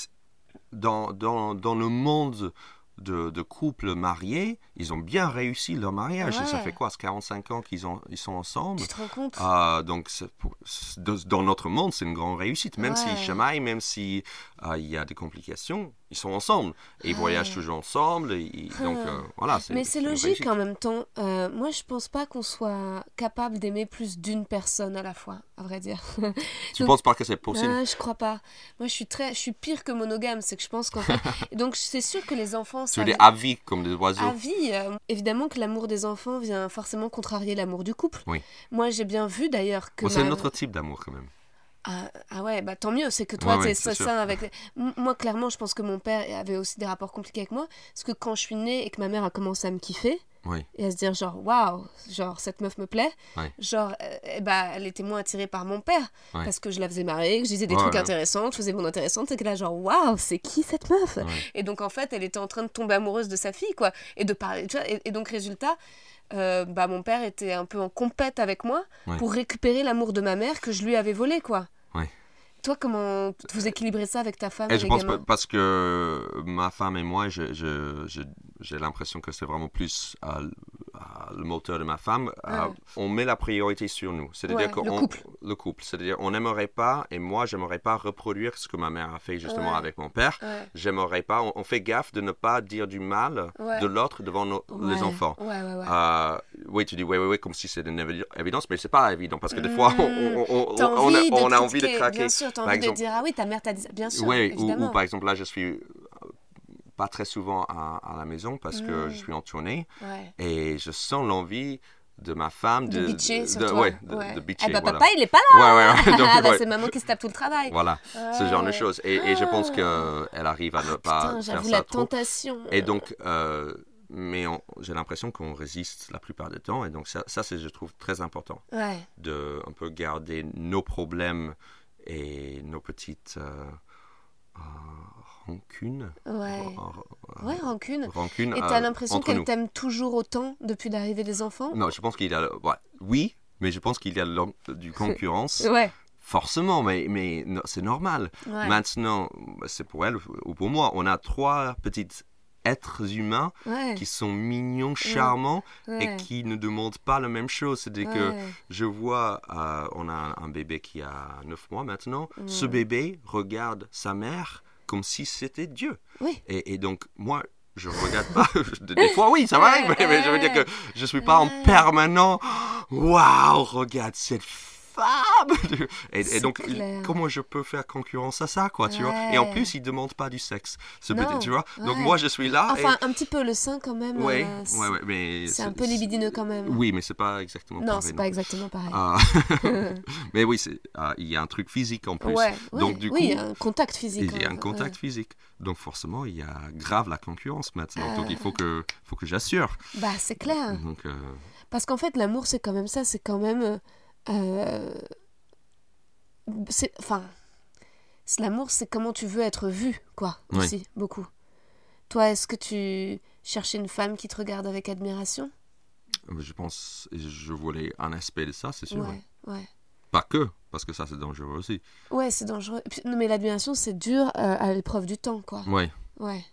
dans, dans, dans le monde de, de couples mariés, ils ont bien réussi leur mariage. Et Ça fait quoi, c'est 45 ans qu'ils ont- ils sont ensemble? Tu te rends compte? Ah, donc, pour- dans notre monde, c'est une grande réussite. Même s'ils Ouais. chamaillent, même s'il y a des complications, ils sont ensemble. Et ils voyagent toujours ensemble. et ils- donc, euh, voilà. Mais c'est logique en même temps. Euh, moi, je pense pas qu'on soit capable d'aimer plus d'une personne à la fois, à vrai dire. *laughs* Tu donc- penses pas que c'est possible? Ah, je crois pas. Moi, je suis très, je suis pire que monogame. C'est que je pense qu'en fait, *laughs* donc c'est sûr que les enfants. Tu à vie, comme des oiseaux à vie, euh, évidemment que l'amour des enfants vient forcément contrarier l'amour du couple. Oui. Moi, j'ai bien vu d'ailleurs que. Bon, C'est ma- un autre type d'amour, quand même. Ah, ah ouais, bah tant mieux, c'est que toi, Ouais, ouais, t'es sûr. sain avec... Moi, clairement, je pense que mon père avait aussi des rapports compliqués avec moi, parce que quand je suis née et que ma mère a commencé à me kiffer, Oui. et à se dire genre, waouh, genre, cette meuf me plaît, Ouais. genre, euh, eh bah, elle était moins attirée par mon père, Ouais. parce que je la faisais marrer, que je disais des Ouais, trucs ouais. intéressants, je faisais mon intéressante, et que là, genre, waouh, c'est qui cette meuf? Ouais. Et donc, en fait, elle était en train de tomber amoureuse de sa fille, quoi, et de parler, tu vois, et, et donc, résultat... euh, bah, mon père était un peu en compète avec moi Ouais. pour récupérer l'amour de ma mère que je lui avais volé, quoi. Toi, comment vous équilibrez ça avec ta femme Et et je pense gamins parce que ma femme et moi, je- je- je- j'ai l'impression que c'est vraiment plus euh, euh, le moteur de ma femme. euh, Ouais. on met la priorité sur nous. C'est-à-dire Ouais, que le on- couple. le couple. C'est-à-dire on n'aimerait pas, et moi, j'aimerais pas reproduire ce que ma mère a fait justement Ouais. avec mon père. Ouais. J'aimerais pas. On, on fait gaffe de ne pas dire du mal de l'autre devant nos- les enfants. Euh, oui, tu dis oui, oui, oui, comme si c'était une évi- évidence, mais c'est pas évident parce que des fois, on, on- on- T'as on a, envie de on a envie de critiquer, craquer. Bien sûr, t'as Par envie exemple- de dire ah oui, ta mère t'a dit. Bien sûr, Oui, ou, par exemple, là, je suis euh, pas très souvent à, à la maison parce que Mm. je suis en tournée Ouais. et je sens l'envie de ma femme De de, bitcher sur de- toi. ouais, de, ouais. de bitcher, Eh voilà. papa, il est pas là. Ouais, ouais, ouais, *laughs* bah, c'est maman qui se tape tout le travail. Voilà, ce genre de choses. Et, et je pense Ah. qu'elle arrive à ne Ah, pas Putain, faire ça la trop. tentation. Et donc, euh, mais j'ai l'impression qu'on résiste la plupart du temps. Et donc, ça, ça c'est, je trouve, très important Ouais. de un peu garder nos problèmes et nos petites euh, euh, rancunes. Ouais. Euh, Ouais, rancune. rancunes, Et euh, t'as l'impression qu'elle t'aime toujours autant depuis l'arrivée des enfants? Non, je pense qu'il y a. ouais, oui, mais je pense qu'il y a du concurrence. *laughs* Ouais. Forcément, mais, mais c'est normal. Ouais. Maintenant, c'est pour elle ou pour moi, on a trois petites êtres humains Ouais. qui sont mignons, charmants ouais. et qui ne demandent pas la même chose. C'est-à-dire que je vois, euh, on a un, bébé qui a 9 mois maintenant. Ce bébé regarde sa mère comme si c'était Dieu. Oui. Et, et donc, moi, je regarde pas. *laughs* Des fois, oui, ça m'arrive, mais, mais je veux dire que je suis pas en permanent. Waouh, regarde cette femme *laughs* et, et C'est donc, clair. comment je peux faire concurrence à ça, quoi, tu vois? Et en plus, ils demandent pas du sexe, ce Non, petit, tu vois? Donc moi, je suis là. Enfin, un petit peu le sein quand même. ouais, euh, c'est- ouais, ouais, mais C'est un peu libidineux quand même. Oui, mais c'est pas exactement Non, pareil c'est non pas plus. exactement pareil. Ah. *laughs* mais oui, c'est- ah, il y a un truc physique en plus. ouais, Donc, du oui, il y coup, a un contact physique. Il y a ouais, un contact physique. Donc forcément, il y a grave la concurrence maintenant. Donc Ah. il faut que, faut que j'assure. Bah, c'est clair. Donc, euh, Parce qu'en fait, l'amour, c'est quand même ça. C'est quand même. Euh, euh, c'est. Enfin. c'est- L'amour, c'est comment tu veux être vu, quoi. Ouais. Aussi, beaucoup. Toi, est-ce que tu cherchais une femme qui te regarde avec admiration? Je pense, je voulais un aspect de ça, c'est sûr. Ouais, ouais. Pas que, parce que ça c'est dangereux aussi. Ouais, c'est dangereux. Mais l'admiration, c'est dur euh, à l'épreuve du temps, quoi. Ouais. Ouais.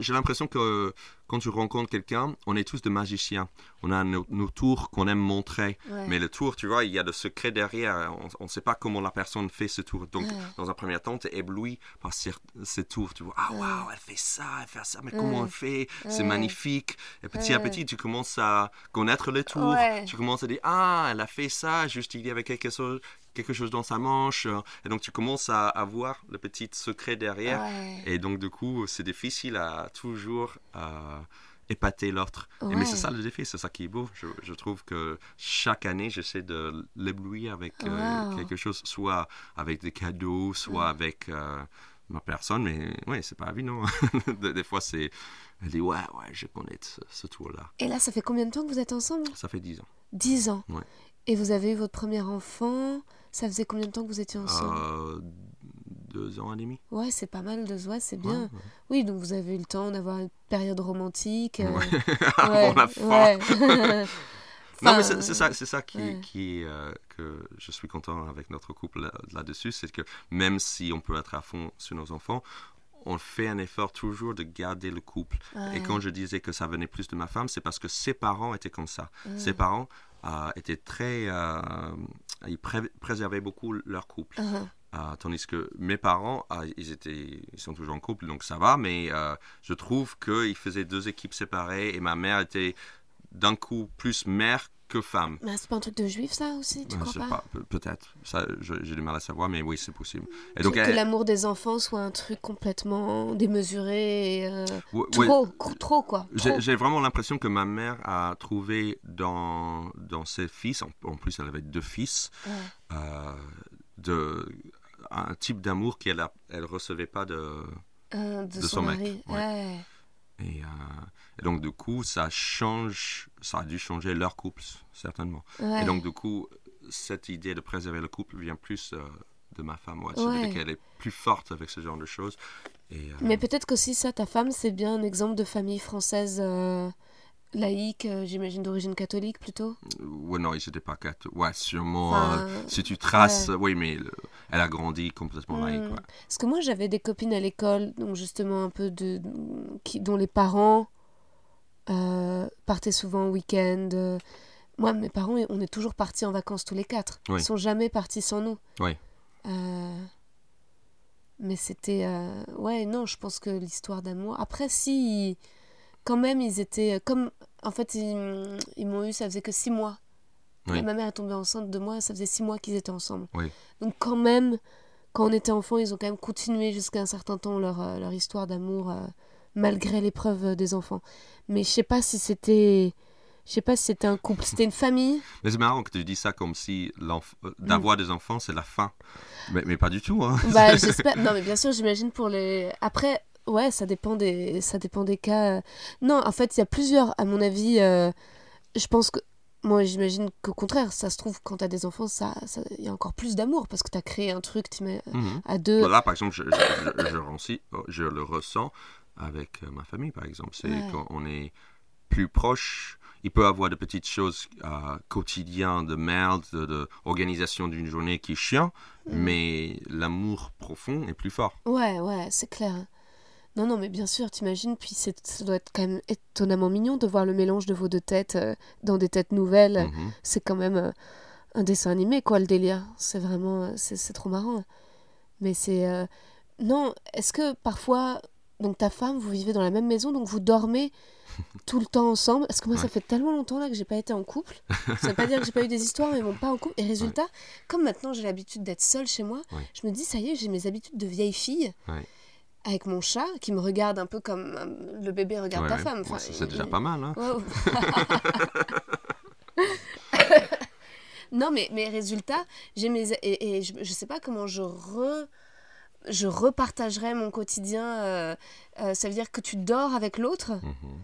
J'ai l'impression que quand tu rencontres quelqu'un, on est tous des magiciens. On a nos, nos tours qu'on aime montrer. ouais. Mais le tour, tu vois, il y a de secrets derrière. On ne sait pas comment la personne fait ce tour. Donc, Ouais. dans un premier temps, tu es ébloui par ces, ces tours. Tu vois, ah waouh, elle fait ça, elle fait ça, mais comment elle fait? C'est magnifique. Et petit à petit, tu commences à connaître tours. Ouais. Tu commences à dire, ah, elle a fait ça, juste il y avait quelque chose, quelque chose dans sa manche. Et donc, tu commences à, à voir le petit secret derrière. Ouais. Et donc, du coup, c'est difficile à toujours euh, épater l'autre. Mais Ouais. c'est ça le défi, c'est ça qui est beau. Je, je trouve que chaque année, j'essaie de l'éblouir avec euh, Wow. quelque chose, soit avec des cadeaux, soit avec euh, ma personne. Mais oui, c'est pas évident. *laughs* des, des fois, c'est. Elle dit, ouais, ouais, je connais ce, ce tour-là. Et là, ça fait combien de temps que vous êtes ensemble? Ça fait 10 ans. 10 ans. Ouais. Et vous avez eu votre premier enfant? Ça faisait combien de temps que vous étiez ensemble Euh, deux ans et demi. Ouais, c'est pas mal de ouais, c'est bien. ouais. Oui, donc vous avez eu le temps d'avoir une période romantique. euh, Ouais. *laughs* la fin. *laughs* Non, mais c'est ça, c'est ça qui, ouais. qui euh, que je suis content avec notre couple là- là-dessus, c'est que même si on peut être à fond sur nos enfants, on fait un effort toujours de garder le couple. ouais. Et quand je disais que ça venait plus de ma femme, c'est parce que ses parents étaient comme ça. Ouais. Ses parents étaient très, euh, ils pré- préservaient beaucoup leur couple. Uh-huh. Euh, tandis que mes parents, euh, ils, étaient, ils sont toujours en couple, donc ça va, mais euh, je trouve qu'ils faisaient deux équipes séparées et ma mère était d'un coup plus mère que femme. Mais c'est pas un truc de juif, ça aussi, tu Euh, crois je pas, sais pas, pe- peut-être. Ça, j'ai du mal à savoir, mais oui, c'est possible. Et Que- donc, Que elle- l'amour des enfants soit un truc complètement démesuré et. euh, ouais, trop, trop, quoi. j'ai trop. j'ai vraiment l'impression que ma mère a trouvé dans, dans ses fils, en, en plus elle avait deux fils, Ouais. euh, de, un type d'amour qu'elle a- elle recevait pas de, Euh, de, de son, son mec. Et, euh, et donc, du coup, ça change, ça a dû changer leur couple, certainement. Ouais. Et donc, du coup, cette idée de préserver le couple vient plus euh, de ma femme. Ouais. Ouais. Qu'elle est plus forte avec ce genre de choses. Et, euh, Mais peut-être qu'aussi ça, ta femme, c'est bien un exemple de famille française euh, laïque, j'imagine d'origine catholique plutôt. ouais, non, ils n'étaient pas quatre. Ouais, sûrement. Enfin, si tu traces, oui, mais le- elle a grandi complètement laïque. Hmm. Parce que moi, j'avais des copines à l'école, donc justement un peu de, qui, dont les parents euh, partaient souvent au week-end. euh. Moi, mes parents, on est toujours partis en vacances tous les quatre. Oui. Ils sont jamais partis sans nous. Oui. Euh, Mais c'était, euh, ouais, non, je pense que l'histoire d'amour. Après, si, quand même, ils étaient comme, en fait, ils, ils m'ont eu, ça faisait que six mois. Oui. Ma mère est tombée enceinte de moi, ça faisait six mois qu'ils étaient ensemble. Donc quand même, quand on était enfant, ils ont quand même continué jusqu'à un certain temps leur, leur histoire d'amour, malgré l'épreuve euh, des enfants. Mais je sais pas si c'était, je sais pas si c'était un couple, c'était une famille. Mais c'est marrant que tu dis ça comme si euh, Hmm. d'avoir des enfants, c'est la fin. Mais, mais pas du tout. Hein. Bah *laughs* j'espère. Non mais bien sûr, j'imagine pour les. Après, ouais, ça dépend des, ça dépend des cas. Non, en fait, il y a plusieurs, à mon avis. euh, Je pense que moi, j'imagine qu'au contraire, ça se trouve quand t'as des enfants, ça, ça- il y a encore plus d'amour parce que t'as créé un truc, tu mets Mhm. à deux. Là, par exemple, je, je le ressens avec euh, ma famille, par exemple. C'est Ouais. quand on est plus proche. Il peut y avoir de petites choses euh, quotidiennes, de merde, de, de organisation d'une journée qui est chiant, Mm. mais l'amour profond est plus fort. Ouais, ouais, c'est clair. Non, non, mais bien sûr, t'imagines, puis ça doit être quand même étonnamment mignon de voir le mélange de vos deux têtes euh, dans des têtes nouvelles. Mhm. C'est quand même euh, un dessin animé, quoi, le délire. C'est vraiment, c'est trop marrant. Mais c'est... Non, est-ce que parfois, donc ta femme, vous vivez dans la même maison, donc vous dormez *laughs* tout le temps ensemble. Parce que moi, ça fait tellement longtemps là que j'ai pas été en couple. Ça veut pas dire que j'ai pas eu des histoires, mais bon, pas en couple. Et résultat, comme maintenant j'ai l'habitude d'être seule chez moi, Ouais. je me dis, ça y est, j'ai mes habitudes de vieille fille. Avec mon chat qui me regarde un peu comme euh, le bébé regarde ta femme. Enfin, c'est il- déjà pas mal. Hein. *laughs* Non, mais, mais résultat, j'ai mes. Et, et je, je sais pas comment je re. Je repartagerai mon quotidien. euh, euh, ça veut dire que tu dors avec l'autre. Mhm.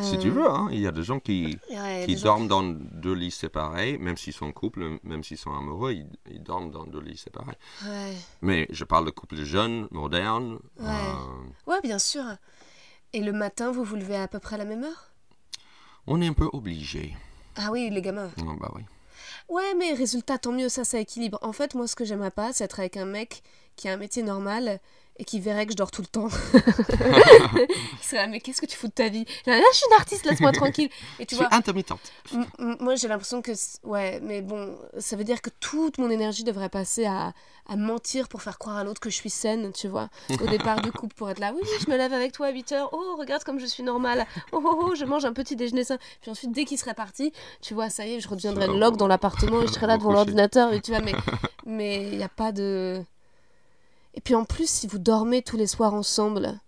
Si tu Euh, veux, hein, il y a des gens qui, ouais, qui des gens- dorment dans deux lits séparés, même s'ils sont en couple, même s'ils sont amoureux, ils, ils dorment dans deux lits séparés. Ouais. Mais je parle de couples jeunes, modernes. Ouais. euh, ouais, bien sûr. Et le matin, vous vous levez à peu près à la même heure? on est un peu obligé. Ah oui, les gamins. Ah, bah oui. Ouais, mais résultat, tant mieux, ça, ça équilibre. En fait, moi, ce que j'aimerais pas, c'est être avec un mec qui a un métier normal et qui verrait que je dors tout le temps. *laughs* Il serait là, mais qu'est-ce que tu fous de ta vie? Là, je suis une artiste, laisse-moi tranquille. Et tu Je suis vois, intermittente. m- m- moi, j'ai l'impression que. Ouais, mais bon, ça veut dire que toute mon énergie devrait passer à, à mentir pour faire croire à l'autre que je suis saine, tu vois. Au *laughs* départ du couple, pour être là, oui, je me lève avec toi à 8 heures. Oh, regarde comme je suis normale. Oh, oh, oh, je mange un petit déjeuner sain. Puis ensuite, dès qu'il serait parti, tu vois, ça y est, je va. log dans l'appartement et je serais là devant l'ordinateur. Et tu vois, mais *laughs* mais il n'y a pas de. Et puis en plus, si vous dormez tous les soirs ensemble,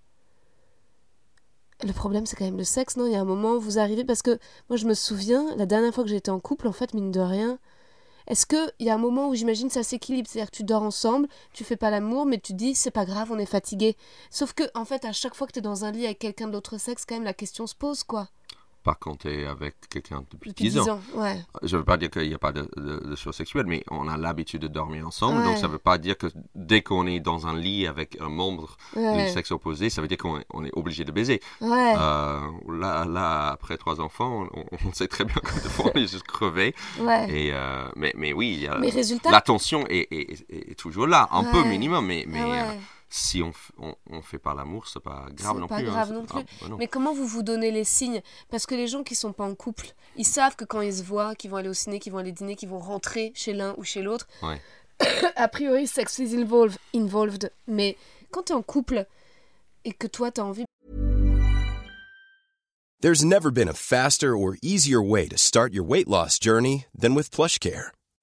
le problème c'est quand même le sexe, non? Il y a un moment où vous arrivez, parce que moi je me souviens, la dernière fois que j'étais en couple, en fait, mine de rien, est-ce qu'il y a un moment où j'imagine ça s'équilibre? C'est-à-dire que tu dors ensemble, tu fais pas l'amour, mais tu dis c'est pas grave, on est fatigué. Sauf que, en fait, à chaque fois que tu es dans un lit avec quelqu'un de l'autre sexe, quand même la question se pose, quoi. Par contre, t'es avec quelqu'un depuis, Depuis 10 ans. 10 ans, ouais. Je veux pas dire qu'il n'y a pas de, de- de choses sexuelles, mais on a l'habitude de dormir ensemble. Donc ça veut pas dire que dès qu'on est dans un lit avec un membre du Ouais. sexe opposé, ça veut dire qu'on est, obligé de baiser. Ouais. Euh, là, là, après trois enfants, on, on sait très bien que des fois on est juste crevé. ouais. Et, euh, mais, mais oui, résultat. la tension est, est- est- toujours là, un peu minimum, mais, mais Ah euh, si on, on, on fait pas l'amour, c'est pas grave C'est non pas plus. hein, grave non ah, plus. bah non. Mais comment vous vous donnez les signes? Parce que les gens qui sont pas en couple, ils savent que quand ils se voient, qu'ils vont aller au ciné, qu'ils vont aller dîner, qu'ils vont rentrer chez l'un ou chez l'autre, Ouais. *coughs* a priori, sex is involved. involved. Mais quand tu es en couple et que toi, tu as envie There's never been a faster or easier way to start your weight loss journey than with PlushCare.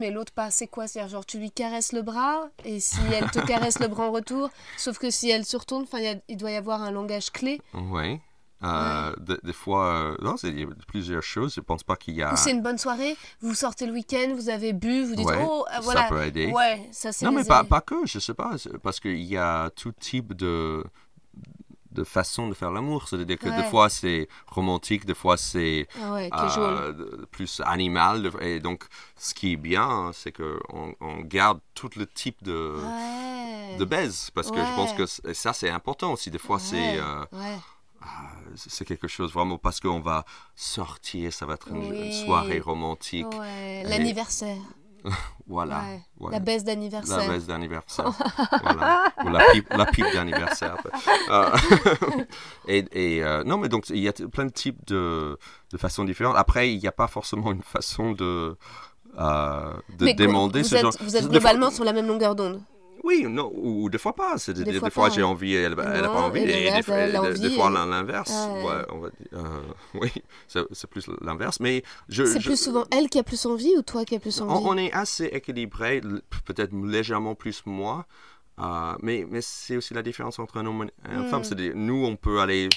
Mais l'autre pas, c'est quoi? C'est-à-dire, genre, tu lui caresses le bras et si elle te *laughs* caresse le bras en retour, sauf que si elle se retourne, y a- il doit y avoir un langage clé. Ouais. Euh, de- des fois, euh, non, c'est il y a plusieurs choses. Je pense pas qu'il y a. C'est une bonne soirée, vous sortez le week-end, vous avez bu, vous dites Ouais, oh euh, ça voilà. peut aider. Ouais, ça c'est Non, mais pas, pas que, je sais pas, parce qu'il y a tout type de, de façon de faire l'amour. C'est-à-dire que Ouais. des fois c'est romantique, des fois c'est Ah ouais, euh, plus animal. Et donc, ce qui est bien, c'est qu'on on garde tout le type de, ouais. de baise. Parce que je pense que ça, c'est important aussi. Des fois, c'est. Euh, ouais. c'est quelque chose vraiment parce qu'on va sortir, ça va être une, soirée romantique. L'anniversaire. *laughs* Voilà. Ouais. voilà. La baisse d'anniversaire. La baisse d'anniversaire. voilà. Ou la pipe, la pipe d'anniversaire. Euh, *laughs* et et, euh, non, mais donc il y a plein de types de, de façons différentes. Après, il n'y a pas forcément une façon de, euh, de Mais demander vous ce êtes, genre. vous êtes globalement sur la même longueur d'onde. Oui, non, ou, ou des fois pas. C'est des, fois j'ai envie, elle n'a pas envie. et Et, des, fois- a des- fois, l'inverse. Ouais. Ouais, on va dire, euh, *laughs* oui, c'est plus l'inverse. Mais je, C'est je- plus souvent elle qui a plus envie ou toi qui as plus envie? on est assez équilibré, peut-être légèrement plus moi. euh, mais mais c'est aussi la différence entre un homme et une Hmm. femme. C'est nous, on peut aller,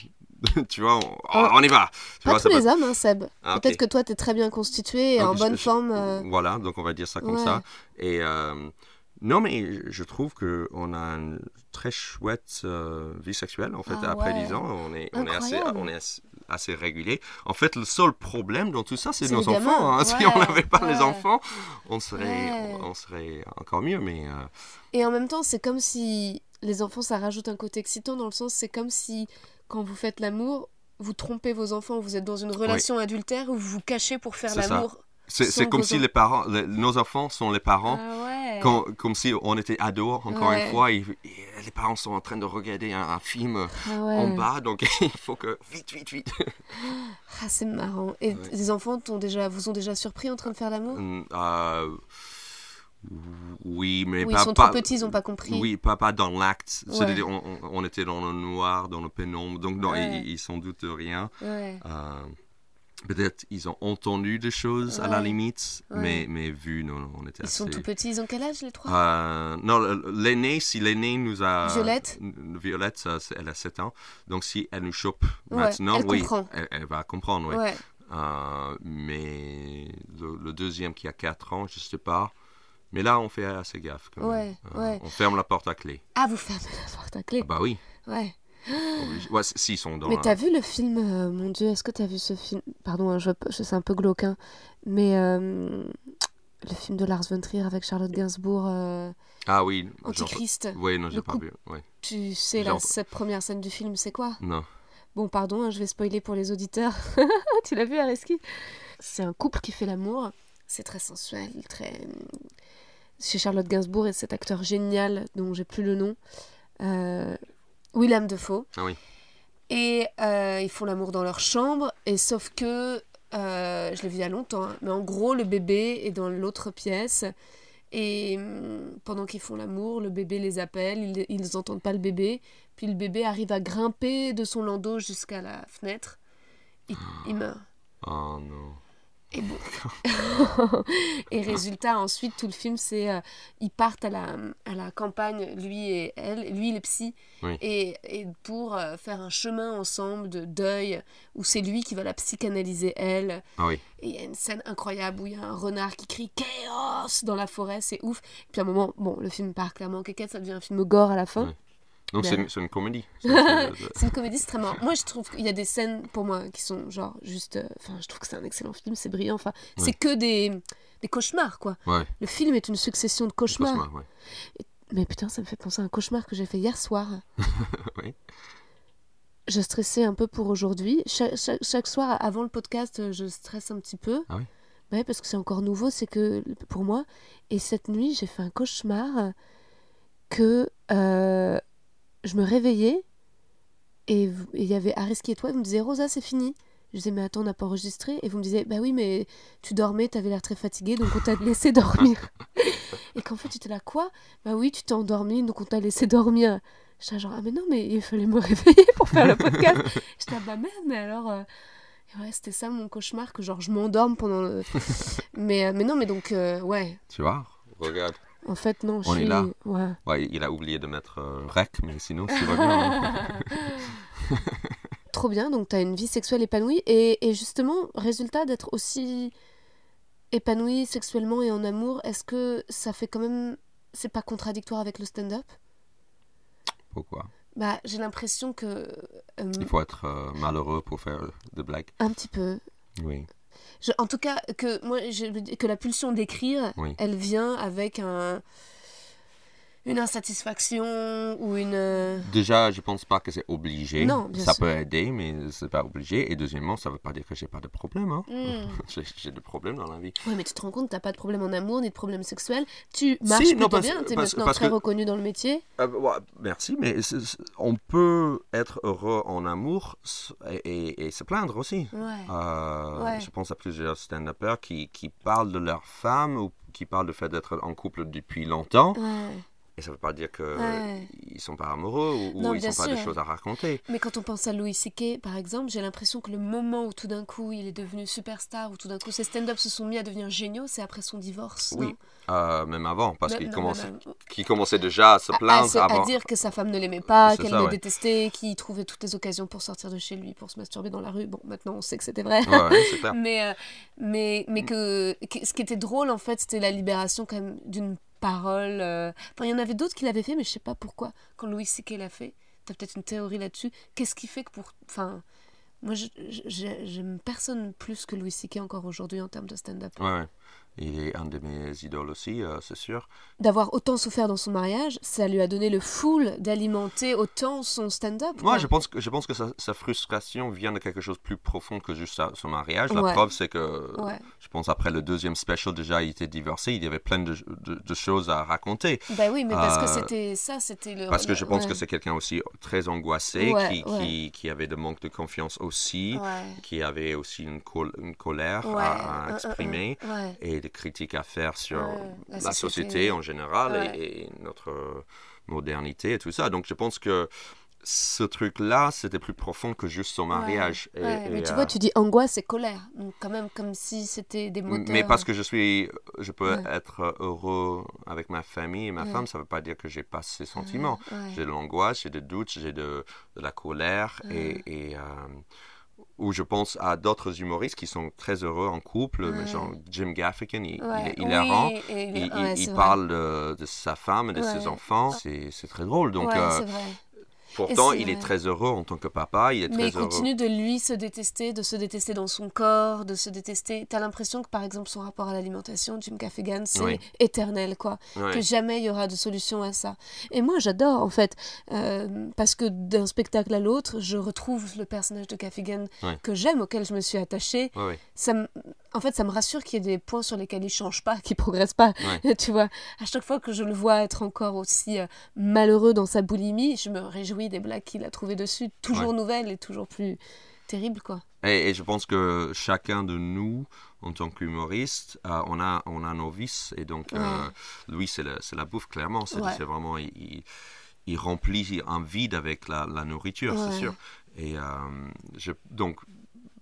*laughs* tu vois, on, oh, on y va. Tu Pas vois, tous peut- les hommes, hein, Seb. Ah. Peut-être que toi, t'es très bien constitué et Donc, en bonne je- forme. euh, Voilà, donc on va dire ça comme Ouais. ça. Et euh, non, mais je trouve qu'on a une très chouette euh, vie sexuelle. En fait, Ah après ouais. 10 ans, on est, on est, assez, on est assez, assez régulier. En fait, le seul problème dans tout ça, c'est nos enfants. hein. *laughs* Si on n'avait pas les enfants, on serait, Ouais. on, on serait encore mieux. Mais euh, Et en même temps, c'est comme si les enfants, ça rajoute un côté excitant dans le sens, c'est comme si quand vous faites l'amour, vous trompez vos enfants, vous êtes dans une relation adultère où vous vous cachez pour faire l'amour. C'est comme si les parents, les- nos enfants sont les parents. Ah ouais. Quand- comme si on était ados, encore Ouais. une fois, et, et les parents sont en train de regarder un, un film ouais. en bas, donc *laughs* il faut que vite, vite, vite. Ah, c'est marrant. Et Ouais. les enfants t'ont déjà, vous ont déjà surpris en train de faire l'amour? Hum, euh, oui, mais Ou ils pas, sont pas- trop petits, ils n'ont pas compris. Oui, pas, pas dans l'acte. C'est-à-dire, on, était dans le noir, dans le pénombre, donc non, ils, ils s'en doutent de rien. Euh, Peut-être ils ont entendu des choses à la limite, Ouais. mais, mais vu, non, non, on était Ils assez... sont tout petits. Ils ont quel âge les trois? Euh, non, l'aîné, si l'aîné nous a... Violette Violette, elle a 7 ans. Donc si elle nous chope Ouais, maintenant, elle oui. Elle, elle va comprendre, oui. Euh, mais le, le deuxième qui a 4 ans, je sais pas. Mais là, on fait assez gaffe. Quand même. Euh. On ferme la porte à clé. Ah, vous fermez la porte à clé. Ah bah oui. Ouais. Ouais, s- s'ils sont dans Mais la- t'as vu le film, euh, mon Dieu, est-ce que t'as vu ce film? Pardon, hein, je, je c'est un peu glauque, hein, mais euh, le film de Lars von Trier avec Charlotte Gainsbourg, euh, Ah oui. Antichrist. Oui, non, j'ai pas vu. Ouais. Tu sais, la, cette première scène du film, c'est quoi? Non. Bon, pardon, hein, je vais spoiler pour les auditeurs. *laughs* tu l'as vu, Areski? C'est un couple qui fait l'amour. C'est très sensuel, très. Chez Charlotte Gainsbourg et cet acteur génial dont j'ai plus le nom, euh, Willem Dafoe. Ah oui. Et euh, ils font l'amour dans leur chambre, et sauf que. euh, je l'ai vu il y a longtemps, hein, mais en gros, le bébé est dans l'autre pièce. Et hum, pendant qu'ils font l'amour, le bébé les appelle, ils n'entendent pas le bébé. Puis le bébé arrive à grimper de son landau jusqu'à la fenêtre. Il, il meurt. Oh non. Et, bon. *laughs* et résultat, ensuite, tout le film, c'est. euh, ils partent à la, à la campagne, lui et elle. Lui, il est psy. Oui. Et, et pour euh, faire un chemin ensemble de deuil, où c'est lui qui va la psychanalyser, elle. Ah oui. Et il y a une scène incroyable où il y a un renard qui crie Chaos dans la forêt, c'est ouf. Et puis à un moment, bon, le film part clairement en quéquette, ça devient un film gore à la fin. Donc Ben. *laughs* c'est une, comédie. C'est- une comédie, c'est très marrant. Moi, je trouve qu'il y a des scènes, pour moi, qui sont genre juste. euh, Enfin, je trouve que c'est un excellent film, c'est brillant. Enfin, c'est que des, des cauchemars, quoi. Ouais. Le film est une succession de cauchemars. Cauchemar, ouais. Mais putain, ça me fait penser à un cauchemar que j'ai fait hier soir. *laughs* Oui. Je stressais un peu pour aujourd'hui. Cha- cha- chaque, soir, avant le podcast, euh, je stresse un petit peu. Ah oui Ouais, parce que c'est encore nouveau, c'est que pour moi. Et cette nuit, j'ai fait un cauchemar que euh, je me réveillais et il y avait Ariski et toi, vous me disiez Rosa, c'est fini. Je disais, mais attends, on n'a pas enregistré. Et vous me disiez, bah oui, mais tu dormais, t'avais l'air très fatigué, donc on t'a *laughs* laissé dormir. *laughs* et qu'en fait, tu étais là, quoi? Bah oui, tu t'es endormi, donc on t'a laissé dormir. J'étais genre, ah mais non, mais il fallait me *laughs* réveiller pour faire le podcast. J'étais, ah bah merde, mais alors. euh, et ouais, c'était ça mon cauchemar, que genre je m'endorme pendant le. mais, euh, mais non, mais donc, euh, ouais. Tu vois? Regarde. En fait, non, je est suis. là. Ouais. Ouais, il a oublié de mettre euh, rec, mais sinon, tout va bien. hein. *laughs* Trop bien, donc tu as une vie sexuelle épanouie. Et, et justement, résultat d'être aussi épanoui sexuellement et en amour, est-ce que ça fait quand même. C'est pas contradictoire avec le stand-up? Pourquoi? Bah, j'ai l'impression que. euh, Il faut être euh, malheureux pour faire des blagues. un petit peu. Oui. Je- en tout cas, que, moi, je- que la pulsion d'écrire, Oui. elle vient avec un. Une insatisfaction ou une. euh, Déjà, je pense pas que c'est obligé. Non, bien ça sûr. peut aider, mais c'est pas obligé. Et deuxièmement, ça veut pas dire que j'ai pas de problème. Hein. hmm. *laughs* J'ai- des problèmes dans la vie. Ouais, mais tu te rends compte, t'as pas de problème en amour ni de problème sexuel. Tu marches Si, non, plutôt parce- bien, t'es maintenant parce très que- reconnu dans le métier. Euh, ouais, merci, mais on peut être heureux en amour et, et- et se plaindre aussi. Ouais. Euh, Ouais. Je pense à plusieurs stand-uppers qui, qui parlent de leur femme ou qui parlent du fait d'être en couple depuis longtemps. Ouais. Et ça ne veut pas dire qu'ils Ouais. ne sont pas amoureux ou, ou Non, ils bien n'ont pas des sûr. choses à raconter. Mais quand on pense à Louis C.K., par exemple, j'ai l'impression que le moment où tout d'un coup il est devenu superstar, où tout d'un coup ses stand-up se sont mis à devenir géniaux, c'est après son divorce. Oui, euh, même avant, parce qu'il commençait, déjà à se à, à plaindre se- à avant. dire que sa femme ne l'aimait pas, qu'elle le ouais. détestait, qu'il trouvait toutes les occasions pour sortir de chez lui, pour se masturber dans la rue. Bon, maintenant on sait que c'était vrai. Ouais, clair. *laughs* mais, euh, mais, mais que, que- ce qui était drôle en fait, c'était la libération quand même d'une parole. euh. Enfin, il y en avait d'autres qui l'avaient fait, mais je sais pas pourquoi. Quand Louis C.K. l'a fait, t'as peut-être une théorie là-dessus. Qu'est-ce qui fait que pour. Enfin, moi j'aime personne plus que Louis C.K. encore aujourd'hui en termes de stand-up. Ouais. Il est un de mes idoles aussi, euh, c'est sûr. D'avoir autant souffert dans son mariage, ça lui a donné le foule d'alimenter autant son stand-up. Moi, je pense que, je pense que sa, sa frustration vient de quelque chose de plus profond que juste sa- son mariage. La Ouais. preuve, c'est que, Ouais. je pense, après le deuxième special, déjà, il était divorcé. Il y avait plein de, de- de choses à raconter. Bah oui, mais parce que Euh, c'était ça, c'était le. Parce que je pense que c'est quelqu'un aussi très angoissé, qui, qui, qui avait de manque de confiance aussi, qui avait aussi une, col- une colère à, à exprimer. et des critiques à faire sur Ouais, la, la société, société. en général Ouais. et, et notre euh, modernité et tout ça. Donc je pense que ce truc-là, c'était plus profond que juste son mariage. Et- mais tu euh, vois, tu dis angoisse et colère. Donc, quand même, comme si c'était des moteurs. mais parce que je suis, je peux être heureux avec ma famille et ma femme, ça ne veut pas dire que j'ai pas ces sentiments. J'ai de l'angoisse, j'ai des doutes, j'ai de, de la colère et, et, euh, où je pense à d'autres humoristes qui sont très heureux en couple, mais genre Jim Gaffigan, il, Ouais. il Oui, et il Il, ouais, parle de, de sa femme et de ses enfants. C'est très drôle. Donc, euh. Pourtant, il est très heureux en tant que papa. Il est Mais très il heureux. continue de lui se détester, de se détester dans son corps, de se détester. T'as l'impression que par exemple son rapport à l'alimentation, Jim Gaffigan, c'est Oui. éternel, quoi. Que jamais il y aura de solution à ça. Et moi j'adore en fait, euh, parce que d'un spectacle à l'autre, je retrouve le personnage de Gaffigan Ouais. que j'aime, auquel je me suis attachée. Ça En fait, ça me rassure qu'il y ait des points sur lesquels il change pas, *laughs* qu'il progresse pas. *laughs* tu vois, à chaque fois que je le vois être encore aussi euh, malheureux dans sa boulimie, je me réjouis des blagues qu'il a trouvées dessus, toujours Ouais. nouvelles et toujours plus terribles, quoi. Et, et je pense que chacun de nous, en tant qu'humoriste, euh, on, a, on a nos vices. Et donc, euh, lui, c'est la bouffe, clairement. C'est Ouais. vraiment. Il, il- il remplit un vide avec la, la nourriture, c'est Ouais. sûr. Et je, donc,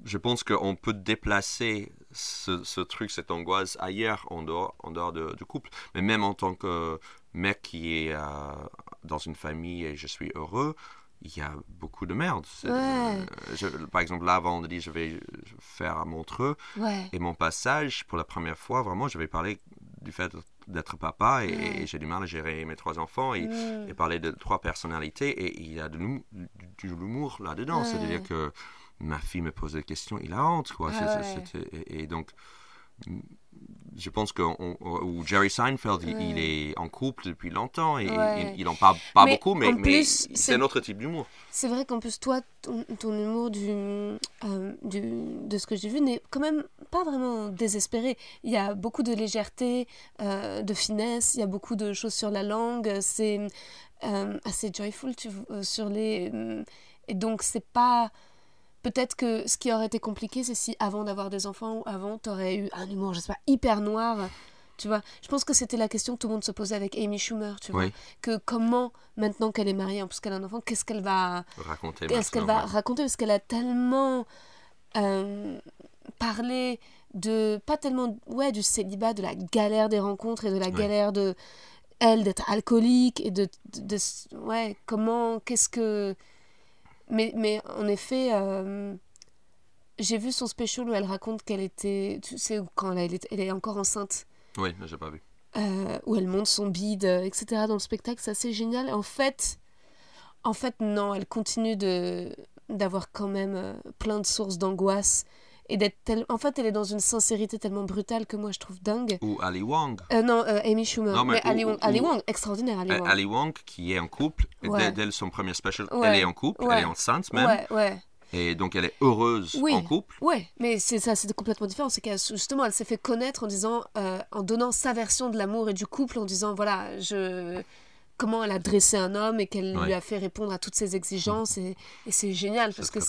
je pense qu'on peut déplacer ce, ce truc, cette angoisse ailleurs, en dehors, en dehors de, du couple. Mais même en tant que mec qui est euh, dans une famille et je suis heureux, il y a beaucoup de merde. Ouais. euh, je- par exemple, là, vendredi, je vais faire à Montreux. Ouais. Et mon passage, pour la première fois, vraiment, je vais parler du fait d'être papa et, Ouais. et j'ai du mal à gérer mes trois enfants et, Mm. et parler de trois personnalités et il y a de de l'humour là-dedans. C'est-à-dire que ma fille me pose des questions hilarantes, quoi. C'est- Ah c'est- ouais. c'était- et, et donc, je pense que on- ou Jerry Seinfeld, il- il, est en couple depuis longtemps et Ouais. il, il en parle pas Mais beaucoup, mais, mais c'est autre type d'humour. C'est vrai qu'en plus, toi, ton, ton humour du, euh, du, de ce que j'ai vu n'est quand même pas vraiment désespéré. Il y a beaucoup de légèreté, euh, de finesse, il y a beaucoup de choses sur la langue, c'est euh, assez joyful tu, sur les... et donc, c'est pas... Peut-être que ce qui aurait été compliqué, c'est si avant d'avoir des enfants ou avant, t'aurais eu un humour, je sais pas, hyper noir. Tu vois, je pense que c'était la question que tout le monde se posait avec Amy Schumer, tu vois. Oui. Que comment, maintenant qu'elle est mariée, en plus qu'elle a un enfant, qu'est-ce qu'elle va Raconter Qu'est-ce qu'elle va ouais. raconter? Parce qu'elle a tellement euh, parlé de. Pas tellement. Ouais, du célibat, de la galère des rencontres et de la Ouais. galère de. Elle, d'être alcoolique et de, de, de- Ouais, comment. Qu'est-ce que. Mais, mais en effet. euh, j'ai vu son special où elle raconte qu'elle était. Tu sais, quand elle est, elle est encore enceinte Oui, mais j'ai pas vu. euh, où elle monte son bide, etc. dans le spectacle, c'est assez génial. En fait, en fait, non, elle continue de d'avoir quand même euh, plein de sources d'angoisse et d'être tel... En fait, elle est dans une sincérité tellement brutale que moi je trouve dingue. Ou Ali Wong. Euh, non, euh, Amy Schumer. Non, mais mais Ali, Wong, ou- Ali Wong, extraordinaire Ali Euh, Wong. Ali Wong qui est en couple, Ouais. dès, dès son premier special, Ouais. elle est en couple, Ouais. elle est enceinte même, Ouais, ouais. et donc elle est heureuse Oui. en couple. Ouais, mais c'est ça, c'est complètement différent. C'est qu'elle justement, elle s'est fait connaître en disant, euh, en donnant sa version de l'amour et du couple, en disant voilà, je comment elle a dressé un homme et qu'elle Ouais. lui a fait répondre à toutes ses exigences et, et c'est génial parce que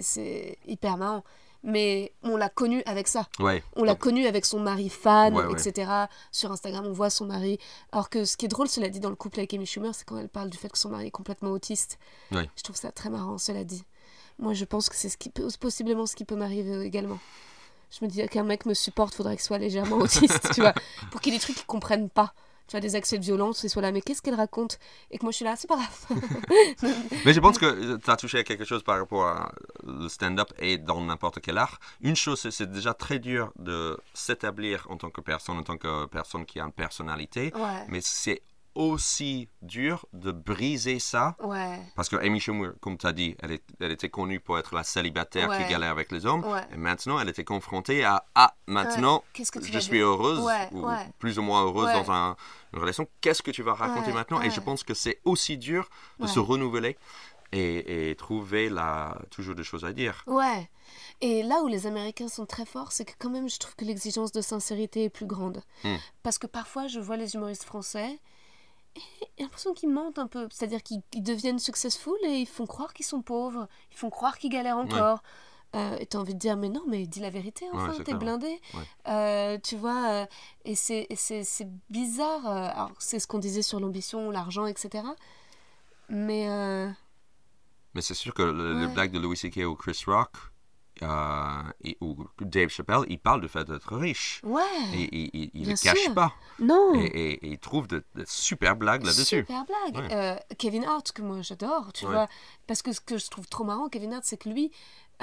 c'est hyper marrant. Mais on l'a connue avec ça. Ouais. On l'a Donc, connue avec son mari fan, Ouais, ouais. etc. Sur Instagram, on voit son mari. Alors que ce qui est drôle, cela dit, dans le couple avec Amy Schumer, c'est quand elle parle du fait que son mari est complètement autiste. Je trouve ça très marrant, cela dit. Moi, je pense que c'est ce qui peut, possiblement ce qui peut m'arriver également. Je me dis qu'un mec me supporte, faudrait qu'il soit légèrement autiste, tu vois, *laughs* pour qu'il y ait des trucs qu'il comprenne pas. Tu vois, des accès de violence, et soit là, mais qu'est-ce qu'elle raconte? Et que moi, je suis là, c'est pas grave. *laughs* Mais je pense que tu as touché à quelque chose par rapport à le stand-up et dans n'importe quel art. Une chose, c'est- c'est déjà très dur de s'établir en tant que personne, en tant que personne qui a une personnalité, Ouais. mais c'est aussi dur de briser ça. Ouais. Parce que Amy Schumer, comme tu as dit, elle, est- elle était connue pour être la célibataire Ouais. qui galère avec les hommes. Ouais. Et maintenant, elle était confrontée à Ah, maintenant, que tu je suis heureuse, ou plus ou moins heureuse dans un- une relation. Qu'est-ce que tu vas raconter maintenant? Et je pense que c'est aussi dur de se renouveler et, et trouver la, toujours des choses à dire. Ouais. Et là où les Américains sont très forts, c'est que quand même, je trouve que l'exigence de sincérité est plus grande. Hmm. Parce que parfois, je vois les humoristes français j'ai l'impression qu'ils mentent un peu. C'est-à-dire qu'ils ils deviennent successful et ils font croire qu'ils sont pauvres. Ils font croire qu'ils galèrent encore. Euh, et t'as envie de dire, mais non, mais dis la vérité, enfin, c'est t'es blindé. Ouais. Euh, tu vois, euh, et c'est bizarre. euh, alors, c'est ce qu'on disait sur l'ambition, l'argent, etc. Mais. Mais c'est sûr que le, Ouais. blague de Louis C.K. ou Chris Rock euh, et, ou Dave Chappelle, il parle du fait d'être riche. ouais. Et il- ne cache sûr. pas. non. Et, il trouve de, de super blagues là-dessus. Super blague. Ouais. Euh, Kevin Hart, que moi j'adore, tu Ouais. vois. Parce que ce que je trouve trop marrant, Kevin Hart, c'est que lui,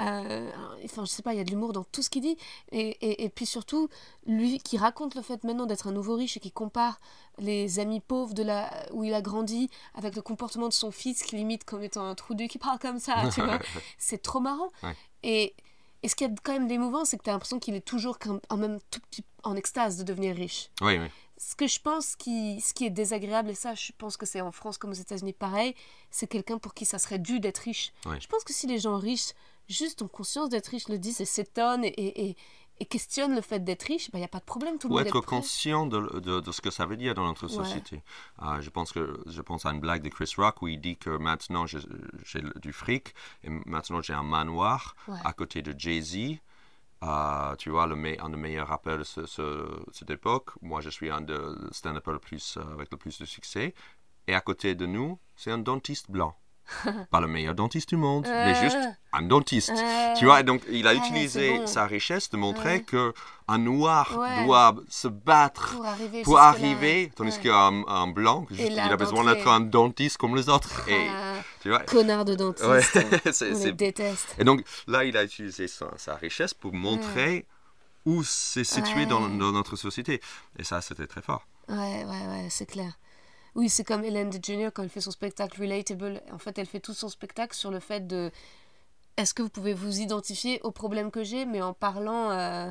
euh, enfin, je sais pas, il y a de l'humour dans tout ce qu'il dit. Et, et, et puis surtout, lui qui raconte le fait maintenant d'être un nouveau riche et qui compare les amis pauvres de la, où il a grandi avec le comportement de son fils qui limite comme étant un trou du qui parle comme ça, tu vois. *laughs* C'est trop marrant. Ouais. Et, et ce qui est quand même d'émouvant, c'est que tu as l'impression qu'il est toujours quand en même tout petit en extase de devenir riche Oui, oui. ce que je pense qui, ce qui est désagréable, et ça je pense que c'est en France comme aux États-Unis pareil, c'est quelqu'un pour qui ça serait dû d'être riche. Ouais. Je pense que si les gens riches juste ont conscience d'être riches, le disent et s'étonnent et, et, et- questionnent le fait d'être riche, il n'y a pas de problème, tout le Ou monde être est conscient de, de- de ce que ça veut dire dans notre Ouais. société. Euh, je, pense que, je pense à une blague de Chris Rock où il dit que maintenant j'ai j'ai du fric et maintenant j'ai un manoir Ouais. à côté de Jay-Z. Euh, tu vois, le me- un des meilleurs rappeurs de ce- ce- cette époque. Moi, je suis un des stand-uppers le plus, euh, avec le plus de succès. Et à côté de nous, c'est un dentiste blanc. *laughs* Pas le meilleur dentiste du monde, mais Euh. juste un dentiste. Euh. Tu vois, et donc il a Ah, utilisé bon. sa richesse de montrer Ouais. que un noir Ouais. doit se battre pour arriver pour jusque-là. arriver, tandis qu'un un blanc, juste, il a besoin d'être un dentiste comme les autres. Et, Ah, tu vois, connard de dentiste. *laughs* On les déteste. et donc là, il a utilisé sa, sa richesse pour montrer où c'est situé dans, dans notre société. Et ça, c'était très fort. Ouais, ouais, ouais, c'est clair. Oui, c'est comme Hélène DeGeneres quand elle fait son spectacle Relatable. En fait, elle fait tout son spectacle sur le fait de est-ce que vous pouvez vous identifier au problème que j'ai, mais en parlant euh,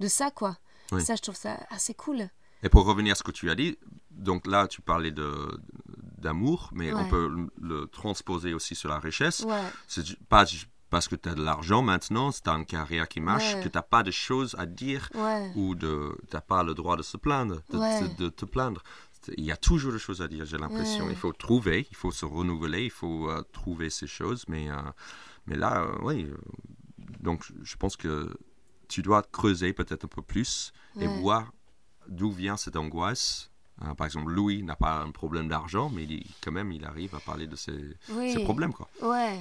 de ça, quoi. Oui. Ça, je trouve ça assez cool. Et pour revenir à ce que tu as dit, donc là, tu parlais de d'amour, mais on peut le, le transposer aussi sur la richesse. Ouais, C'est pas parce que tu as de l'argent maintenant, tu as une carrière qui marche, Ouais. que tu n'as pas de choses à dire ou de t'as pas le droit de se plaindre, de, Ouais. de- de te plaindre. Il y a toujours des choses à dire, j'ai l'impression. Ouais. Il faut trouver, il faut se renouveler, il faut euh, trouver ces choses. Mais, euh, mais là, euh, oui. donc, je pense que tu dois creuser peut-être un peu plus et voir d'où vient cette angoisse. Par exemple, Louis n'a pas un problème d'argent, mais il, quand même, il arrive à parler de ses, oui. ses problèmes. Quoi. Ouais.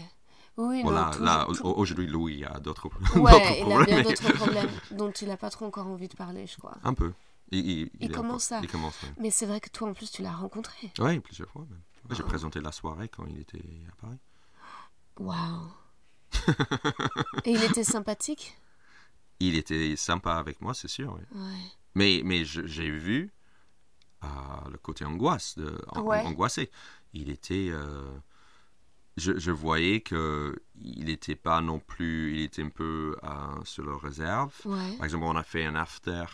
Oui, non, Voilà, toujours- là, tout- aujourd'hui, Louis a d'autres *laughs* Ouais, d'autres il a problèmes. bien mais- d'autres *laughs* problèmes dont il n'a pas trop encore envie de parler, je crois. Un peu. Il, commence oui. Mais c'est vrai que toi, en plus, tu l'as rencontré. Oui, plusieurs fois même. Ouais, Oh. J'ai présenté la soirée quand il était à Paris. Waouh. *laughs* Et il était sympathique? Il était sympa avec moi, c'est sûr. oui. Ouais. Mais, mais j'ai vu euh, le côté angoisse, de, angoissé. Il était... euh, je, je voyais que il n'était pas non plus... Il était un peu euh, sur le réserve. Ouais. Par exemple, on a fait un after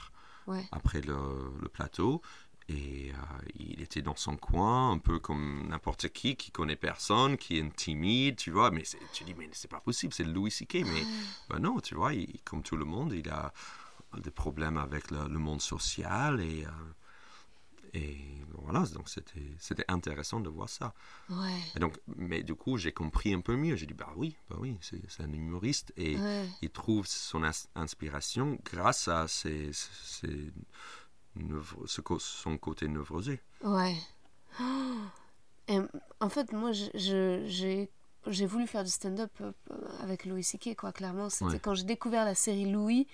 Ouais. après le, le plateau. Et euh, il était dans son coin, un peu comme n'importe qui, qui connaît personne, qui est timide, tu vois. Mais tu dis, mais c'est pas possible, c'est Louis C.K. Mais ben non, tu vois, il- comme tout le monde, il a des problèmes avec le, le monde social. Et, euh, et voilà, donc c'était c'était intéressant de voir ça. Ouais. Et donc, mais du coup, j'ai compris un peu mieux. J'ai dit, bah oui, bah oui, c'est un humoriste. Et Ouais. il trouve son ins- inspiration grâce à ses, ses co- son côté névrosé. Ouais. Et, en fait, moi, j'ai j'ai voulu faire du stand-up euh, avec Louis C.K. quoi. Clairement, c'était Ouais. quand j'ai découvert la série Louis.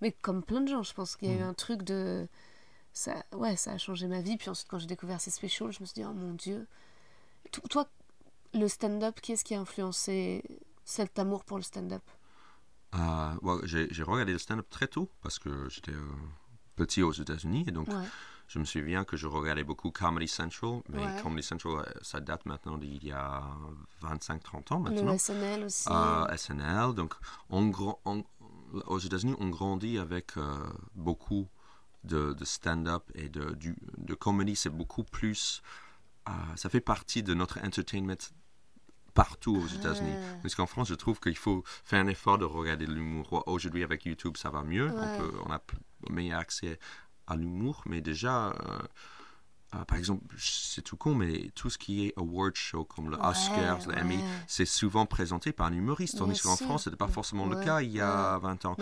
Mais comme plein de gens, je pense qu'il y a eu Mhm. un truc de ça. Ouais, ça a changé ma vie. Puis ensuite, quand j'ai découvert ces specials, je me suis dit, oh mon dieu. To- Toi, le stand-up, qui est-ce qui a influencé cet amour pour le stand-up? Euh, ouais, j'ai regardé le stand-up très tôt parce que j'étais euh, petit aux États-Unis et donc Ouais. je me souviens que je regardais beaucoup Comedy Central, mais Ouais. Comedy Central, euh, ça date maintenant d'il y a 25-30 ans Le maintenant. SNL aussi. Euh, SNL, donc on, gra- on- aux États-Unis, on grandit avec beaucoup de, de stand-up et de, du, de comédie. C'est beaucoup plus. euh, ça fait partie de notre entertainment partout aux États-Unis. Ah. Parce qu'en France, je trouve qu'il faut faire un effort de regarder de l'humour. Aujourd'hui, avec YouTube, ça va mieux. Ouais. On, peut, on a meilleur accès à l'humour. Mais déjà, euh, euh, par exemple, c'est tout con, mais tout ce qui est award show, comme le Ouais, Oscars, le Emmy, ouais. c'est souvent présenté par un humoriste. Tandis qu'en. France, ce n'était pas forcément le Ouais, cas il y a ouais. 20 ans.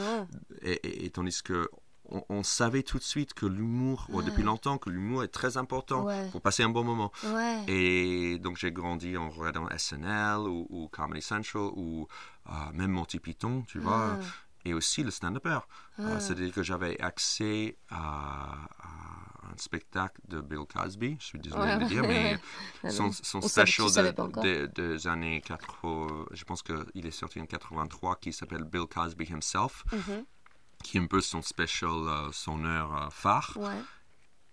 Et- et tandis que on, on savait tout de suite que l'humour, ou depuis longtemps, que l'humour est très important Ouais. pour passer un bon moment. Ouais. Et donc j'ai grandi en regardant SNL ou, ou Comedy Central ou euh, même Monty Python, tu vois, Ah. et aussi le stand-upper. Euh, Ah. C'est-à-dire que j'avais accès à, à un spectacle de Bill Cosby, je suis désolé de le dire, mais son, *laughs* special de- de- des années 80, je pense qu'il est sorti en 83, qui s'appelle Bill Cosby Himself, Mhm. Qui est un peu son special, euh, son heure euh, phare. Ouais.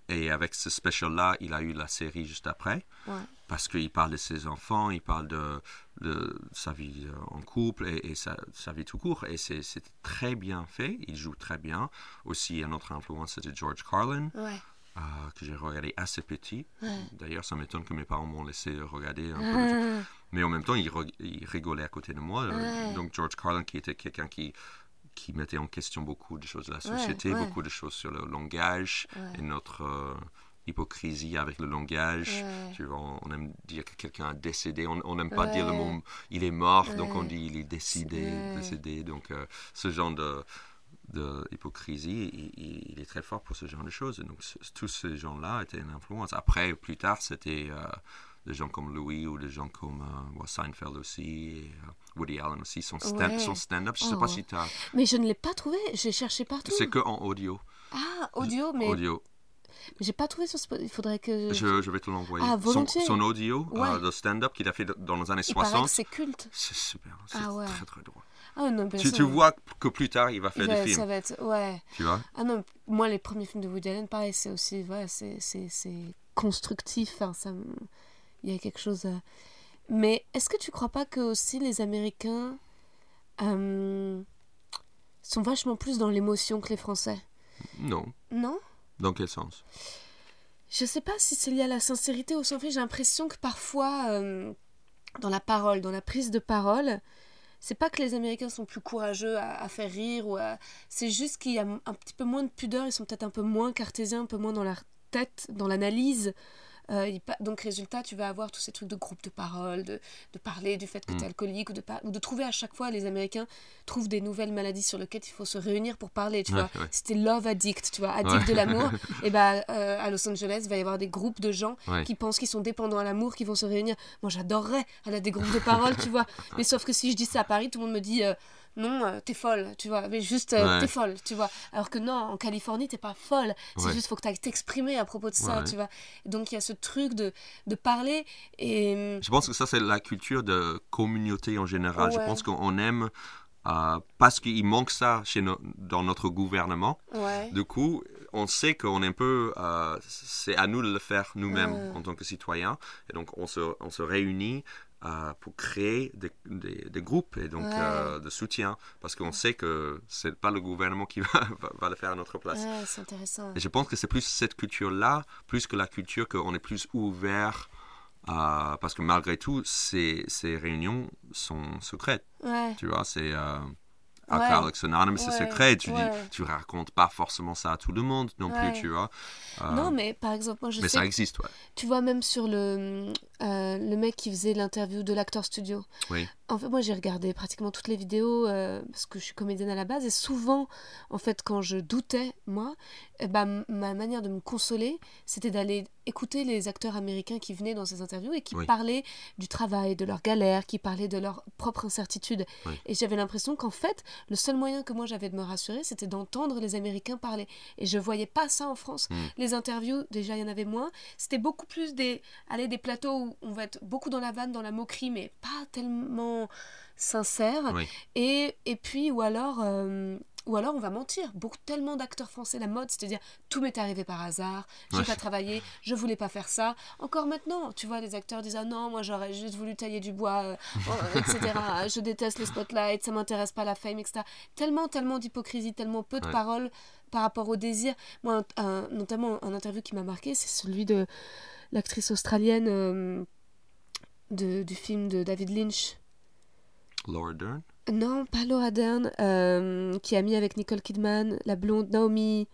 Et avec ce special-là, il a eu la série juste après Ouais. parce qu'il parle de ses enfants, il parle de, de sa vie euh, en couple et, et sa, sa vie tout court. Et c'est très bien fait, il joue très bien. Aussi, un autre influence, c'était George Carlin, Ouais. euh, que j'ai regardé assez petit. Ouais. D'ailleurs, ça m'étonne que mes parents m'ont laissé regarder un peu. *laughs* Mais en même temps, ils, ils rigolaient à côté de moi. Donc, George Carlin, qui était quelqu'un qui qui mettait en question beaucoup de choses de la société, ouais. beaucoup de choses sur le langage Ouais. et notre euh, hypocrisie avec le langage. Tu vois, on, aime dire que quelqu'un a décédé, on n'aime pas dire le mot il est mort, donc on dit il est décidé, décédé. Donc euh, ce genre de, de hypocrisie, il, est très fort pour ce genre de choses. Et donc tous ces gens-là étaient une influence. Après, plus tard, c'était euh, des gens comme Louis ou des gens comme euh, Seinfeld aussi, et, euh, Woody Allen aussi. Son stand- Ouais. son stand-up, je ne sais Oh. pas si tu as... Mais je ne l'ai pas trouvé. J'ai cherché partout. C'est que en audio. Ah, audio, mais Audio. j'ai pas trouvé sur Spotify. Il faudrait que. Je, je vais te l'envoyer. Ah, son, volontiers. son audio Ouais. euh, de stand-up qu'il a fait dans les années Il paraît 60. que c'est culte. C'est super. C'est Ah ouais. très très drôle. Ah non, Tu, tu vois que plus tard, il va faire des films. Ça va être. Ouais. Tu vois? Ah non, moi, les premiers films de Woody Allen, pareil, c'est aussi. Ouais, c'est- constructif. Enfin, ça Il y a quelque chose. à- Mais est-ce que tu crois pas que aussi les Américains euh, sont vachement plus dans l'émotion que les Français? Non. Non? Dans quel sens? Je sais pas si c'est lié à la sincérité ou sans fait. J'ai l'impression que parfois, euh, dans la parole, dans la prise de parole, c'est pas que les Américains sont plus courageux à, à faire rire ou à... C'est juste qu'il y a un petit peu moins de pudeur. Ils sont peut-être un peu moins cartésiens, un peu moins dans leur tête, dans l'analyse. Euh, donc, résultat, tu vas avoir tous ces trucs de groupe de parole, de, de parler du fait que Mm. tu es alcoolique, ou de, ou de trouver à chaque fois, les Américains trouvent des nouvelles maladies sur lesquelles il faut se réunir pour parler, tu Ouais, vois. ouais. C'était love addict, tu vois, addict Ouais. de l'amour. *laughs* et bah, euh, à Los Angeles, il va y avoir des groupes de gens qui pensent qu'ils sont dépendants à l'amour, qui vont se réunir. Moi, j'adorerais aller à des groupes de parole, tu vois. *laughs* Mais sauf que si je dis ça à Paris, tout le monde me dit euh, non, euh, t'es folle, tu vois. Mais juste, euh, Ouais. t'es folle, tu vois. Alors que non, en Californie, t'es pas folle. C'est Ouais. juste, faut que t'ailles t'exprimer à propos de ça, Ouais. tu vois. Donc, il y a ce truc de, de parler et. Je pense que ça, c'est la culture de communauté en général. Je pense qu'on aime, euh, parce qu'il manque ça chez no- dans notre gouvernement. Du coup, on sait qu'on est un peu. euh, c'est à nous de le faire nous-mêmes en tant que citoyens. Et donc, on se, on se réunit. Euh, pour créer des, des- des groupes et donc Ouais. euh, de soutien parce qu'on sait que c'est pas le gouvernement qui *laughs* va, le faire à notre place. Ouais, c'est intéressant. Et je pense que c'est plus cette culture-là, plus que la culture qu'on est plus ouvert, euh, parce que malgré tout, ces, ces réunions sont secrètes. Ouais. Tu vois, c'est euh. Alcoholics Anonymous, c'est secret. Tu, dis, tu racontes pas forcément ça à tout le monde non plus, tu vois. Non, mais par exemple, moi, je mais sais ça existe, ouais. Tu vois, même sur le, euh, le mec qui faisait l'interview de l'acteur studio. Oui. En fait, moi, j'ai regardé pratiquement toutes les vidéos euh, parce que je suis comédienne à la base. Et souvent, en fait, quand je doutais, moi, eh ben, ma manière de me consoler, c'était d'aller écouter les acteurs américains qui venaient dans ces interviews et qui Oui. parlaient du travail, de leurs galères, qui parlaient de leur propre incertitude. Oui. Et j'avais l'impression qu'en fait, le seul moyen que moi j'avais de me rassurer, c'était d'entendre les Américains parler. Et je voyais pas ça en France. Mm. Les interviews, déjà, il y en avait moins. C'était beaucoup plus des, allez, des plateaux où on va être beaucoup dans la vanne, dans la moquerie, mais pas tellement sincère. Oui. Et, et puis, ou alors, euh, ou alors on va mentir. Beaucoup tellement d'acteurs français, la mode, c'est-à-dire tout m'est arrivé par hasard, j'ai Ouais. pas travaillé, je voulais pas faire ça. Encore maintenant, tu vois, les acteurs disent ah non, moi j'aurais juste voulu tailler du bois, euh, euh, etc. *laughs* je déteste le spotlight, ça m'intéresse pas la fame, etc. Tellement, tellement d'hypocrisie, tellement peu de Ouais. paroles par rapport au désir. Moi, un- un- notamment un interview qui m'a marqué, c'est celui de l'actrice australienne euh, de- du film de David Lynch. Laura Dern? Non, pas Laura Dern, euh, qui a mis avec Nicole Kidman, la blonde Naomi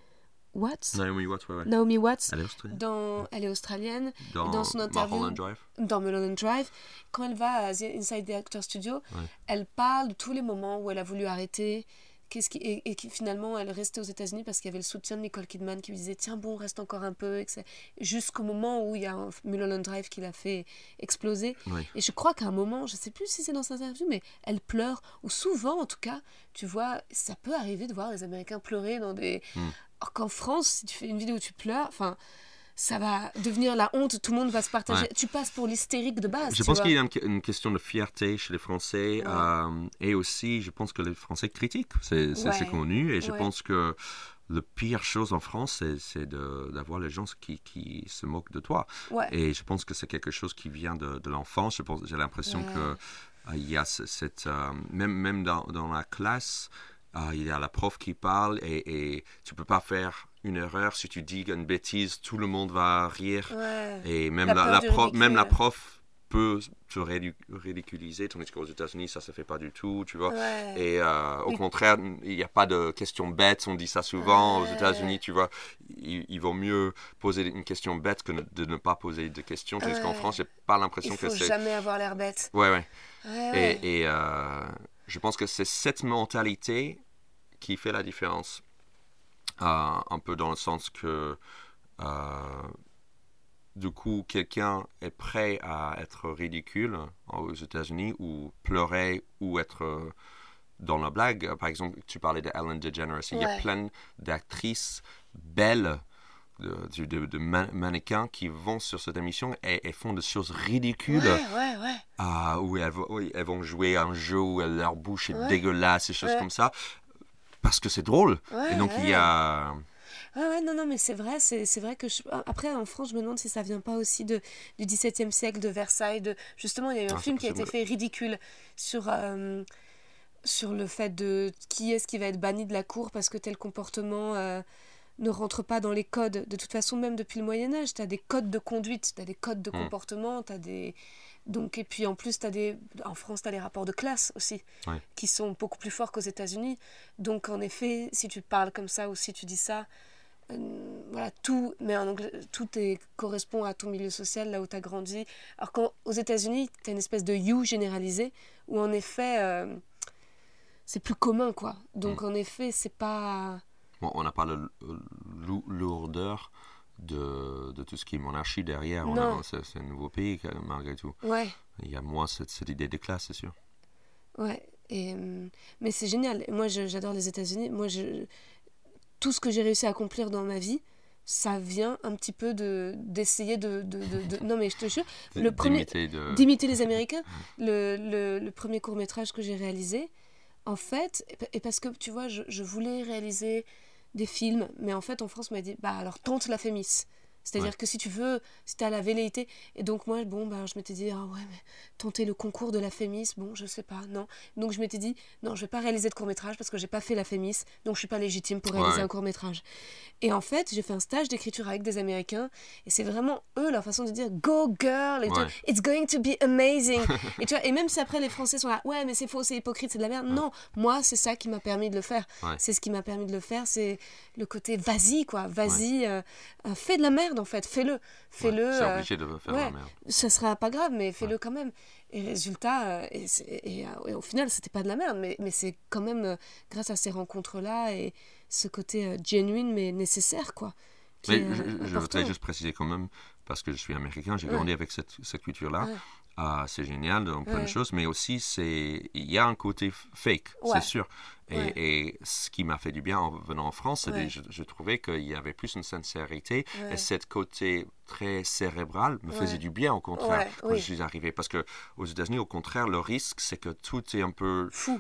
Watts. Naomi Watts, ouais, ouais. Naomi Watts, Elle est australienne. dans, elle est australienne, Dans, dans son interview- Mulholland Drive. dans Mulholland Drive. Quand elle va à The Inside the Actor Studio, Ouais. elle parle de tous les moments où elle a voulu arrêter. Qu'est-ce qui, et, et qui finalement elle restait aux États-Unis parce qu'il y avait le soutien de Nicole Kidman qui lui disait tiens bon reste encore un peu jusqu'au moment où il y a un Mulholland Drive qui l'a fait exploser Oui. et je crois qu'à un moment, je sais plus si c'est dans cette interview, mais elle pleure, ou souvent en tout cas, tu vois, ça peut arriver de voir les Américains pleurer dans des. Hmm. Alors qu'en France, si tu fais une vidéo où tu pleures, enfin, ça va devenir la honte, tout le monde va se partager. Ouais. Tu passes pour l'hystérique de base. Je pense qu'il y a une, une question de fierté chez les Français Ouais. euh, et aussi je pense que les Français critiquent, c'est Ouais. connu et je pense que le pire chose en France c'est- d'avoir les gens qui, qui se moquent de toi et je pense que c'est quelque chose qui vient de, de l'enfance, j'ai l'impression que euh, il y a ce- cette euh, même, même dans, dans la classe euh, il y a la prof qui parle et, et tu peux pas faire une erreur si tu dis une bêtise tout le monde va rire Ouais. et même La prof, même la prof peut ridic- ridiculiser, tandis qu'aux États-Unis, ça se fait pas du tout, tu vois. Ouais. Et euh, au contraire, il n'y a pas de questions bêtes, on dit ça souvent. Aux. États-Unis, tu vois, il, il vaut mieux poser une question bête que de ne pas poser de questions, tandis qu'en. France, j'ai pas l'impression Il que faut c'est. jamais avoir l'air bête. Ouais, ouais. Ouais, ouais. Et, et, euh, je pense que c'est cette mentalité qui fait la différence. Euh, un peu dans le sens que, euh, du coup, quelqu'un est prêt à être ridicule aux États-Unis ou pleurer ou être euh, dans la blague. Par exemple, tu parlais de Ellen DeGeneres. Il y a Ouais. plein d'actrices belles. De, de- de- de man- mannequins qui vont sur cette émission et, et font des choses ridicules Ouais, ouais, ouais. ah, où elles, vont- oui, elles vont jouer à un jeu où leur bouche est Ouais. dégueulasse et choses Ouais. comme ça. Parce que c'est drôle. Ouais, et donc il y a. Ouais, ouais, non, non, mais c'est vrai, c'est vrai que... je- Après, en France, je me demande si ça vient pas aussi de, du XVIIe siècle, de Versailles, de... Justement, il y a eu un Ah, film qui a été fait ridicule sur... euh, sur le fait de qui est-ce qui va être banni de la cour parce que tel comportement euh, ne rentre pas dans les codes. De toute façon, même depuis le Moyen Âge, tu as des codes de conduite, tu as des codes de Mm. comportement, tu as des... Donc, et puis en plus, as des... en France, tu as les rapports de classe aussi, Ouais. qui sont beaucoup plus forts qu'aux États-Unis. Donc en effet, si tu parles comme ça ou si tu dis ça, euh, voilà, tout, mais en anglais, tout est, correspond à ton milieu social, là où tu as grandi. Alors qu'aux États-Unis, tu as une espèce de you généralisé, où en effet, euh, c'est plus commun, quoi. Donc en effet, c'est pas. Bon, on n'a pas lou- lourdeur de, de tout ce qui est monarchie derrière. Non. C'est c'est un nouveau pays, malgré tout. Ouais, Il y a moins cette, cette idée de classe, c'est sûr. ouais. Et, euh, mais c'est génial. Moi, j'adore les États-Unis. Moi, je, tout ce que j'ai réussi à accomplir dans ma vie, ça vient un petit peu de d'essayer de, de, de- de- Non, mais je te jure, *laughs* le premier. D'imiter les Américains. *laughs* Le, le, le premier court métrage que j'ai réalisé, en fait, et pa- et parce que tu vois, je, je voulais réaliser des films, mais en fait, en France, on m'a dit, bah alors tente la Fémis. C'est-à-dire Ouais. que si tu veux, si t'as la velléité. Et donc, moi, bon, bah, je m'étais dit, ah ouais, mais tenter le concours de la Fémis, bon, je sais pas, non. Donc, je m'étais dit, non, je vais pas réaliser de court-métrage parce que j'ai pas fait la Fémis, donc je suis pas légitime pour réaliser Ouais. un court-métrage. Et en fait, j'ai fait un stage d'écriture avec des Américains, et c'est vraiment eux, leur façon de dire, go girl, et vois, it's going to be amazing. *laughs* et, tu vois, et même si après les Français sont là, ouais, mais c'est faux, c'est hypocrite, c'est de la merde. Non, moi, c'est ça qui m'a permis de le faire. C'est ce qui m'a permis de le faire, c'est le côté vas-y, quoi. Vas-y, euh, euh, fais de la merde, en fait, fais-le. Fais-le. Ouais, c'est euh, obligé de faire ouais. la merde. ça sera pas grave, mais fais-le quand même. Et résultat, euh, et, c'est- et, euh, et au final, c'était pas de la merde, mais, mais c'est quand même euh, grâce à ces rencontres-là et ce côté euh, genuine mais nécessaire, quoi. Mais euh, je, voudrais juste préciser quand même, parce que je suis américain, j'ai grandi avec cette, cette culture-là. Ah, c'est génial dans plein de choses, mais aussi c'est il y a un côté fake, c'est sûr. Et, ce qui m'a fait du bien en venant en France, c'est que je, je trouvais qu'il y avait plus une sincérité et cette côté très cérébral me faisait du bien au contraire quand oui. je suis arrivé. Parce que aux États-Unis, au contraire, le risque c'est que tout est un peu Fou.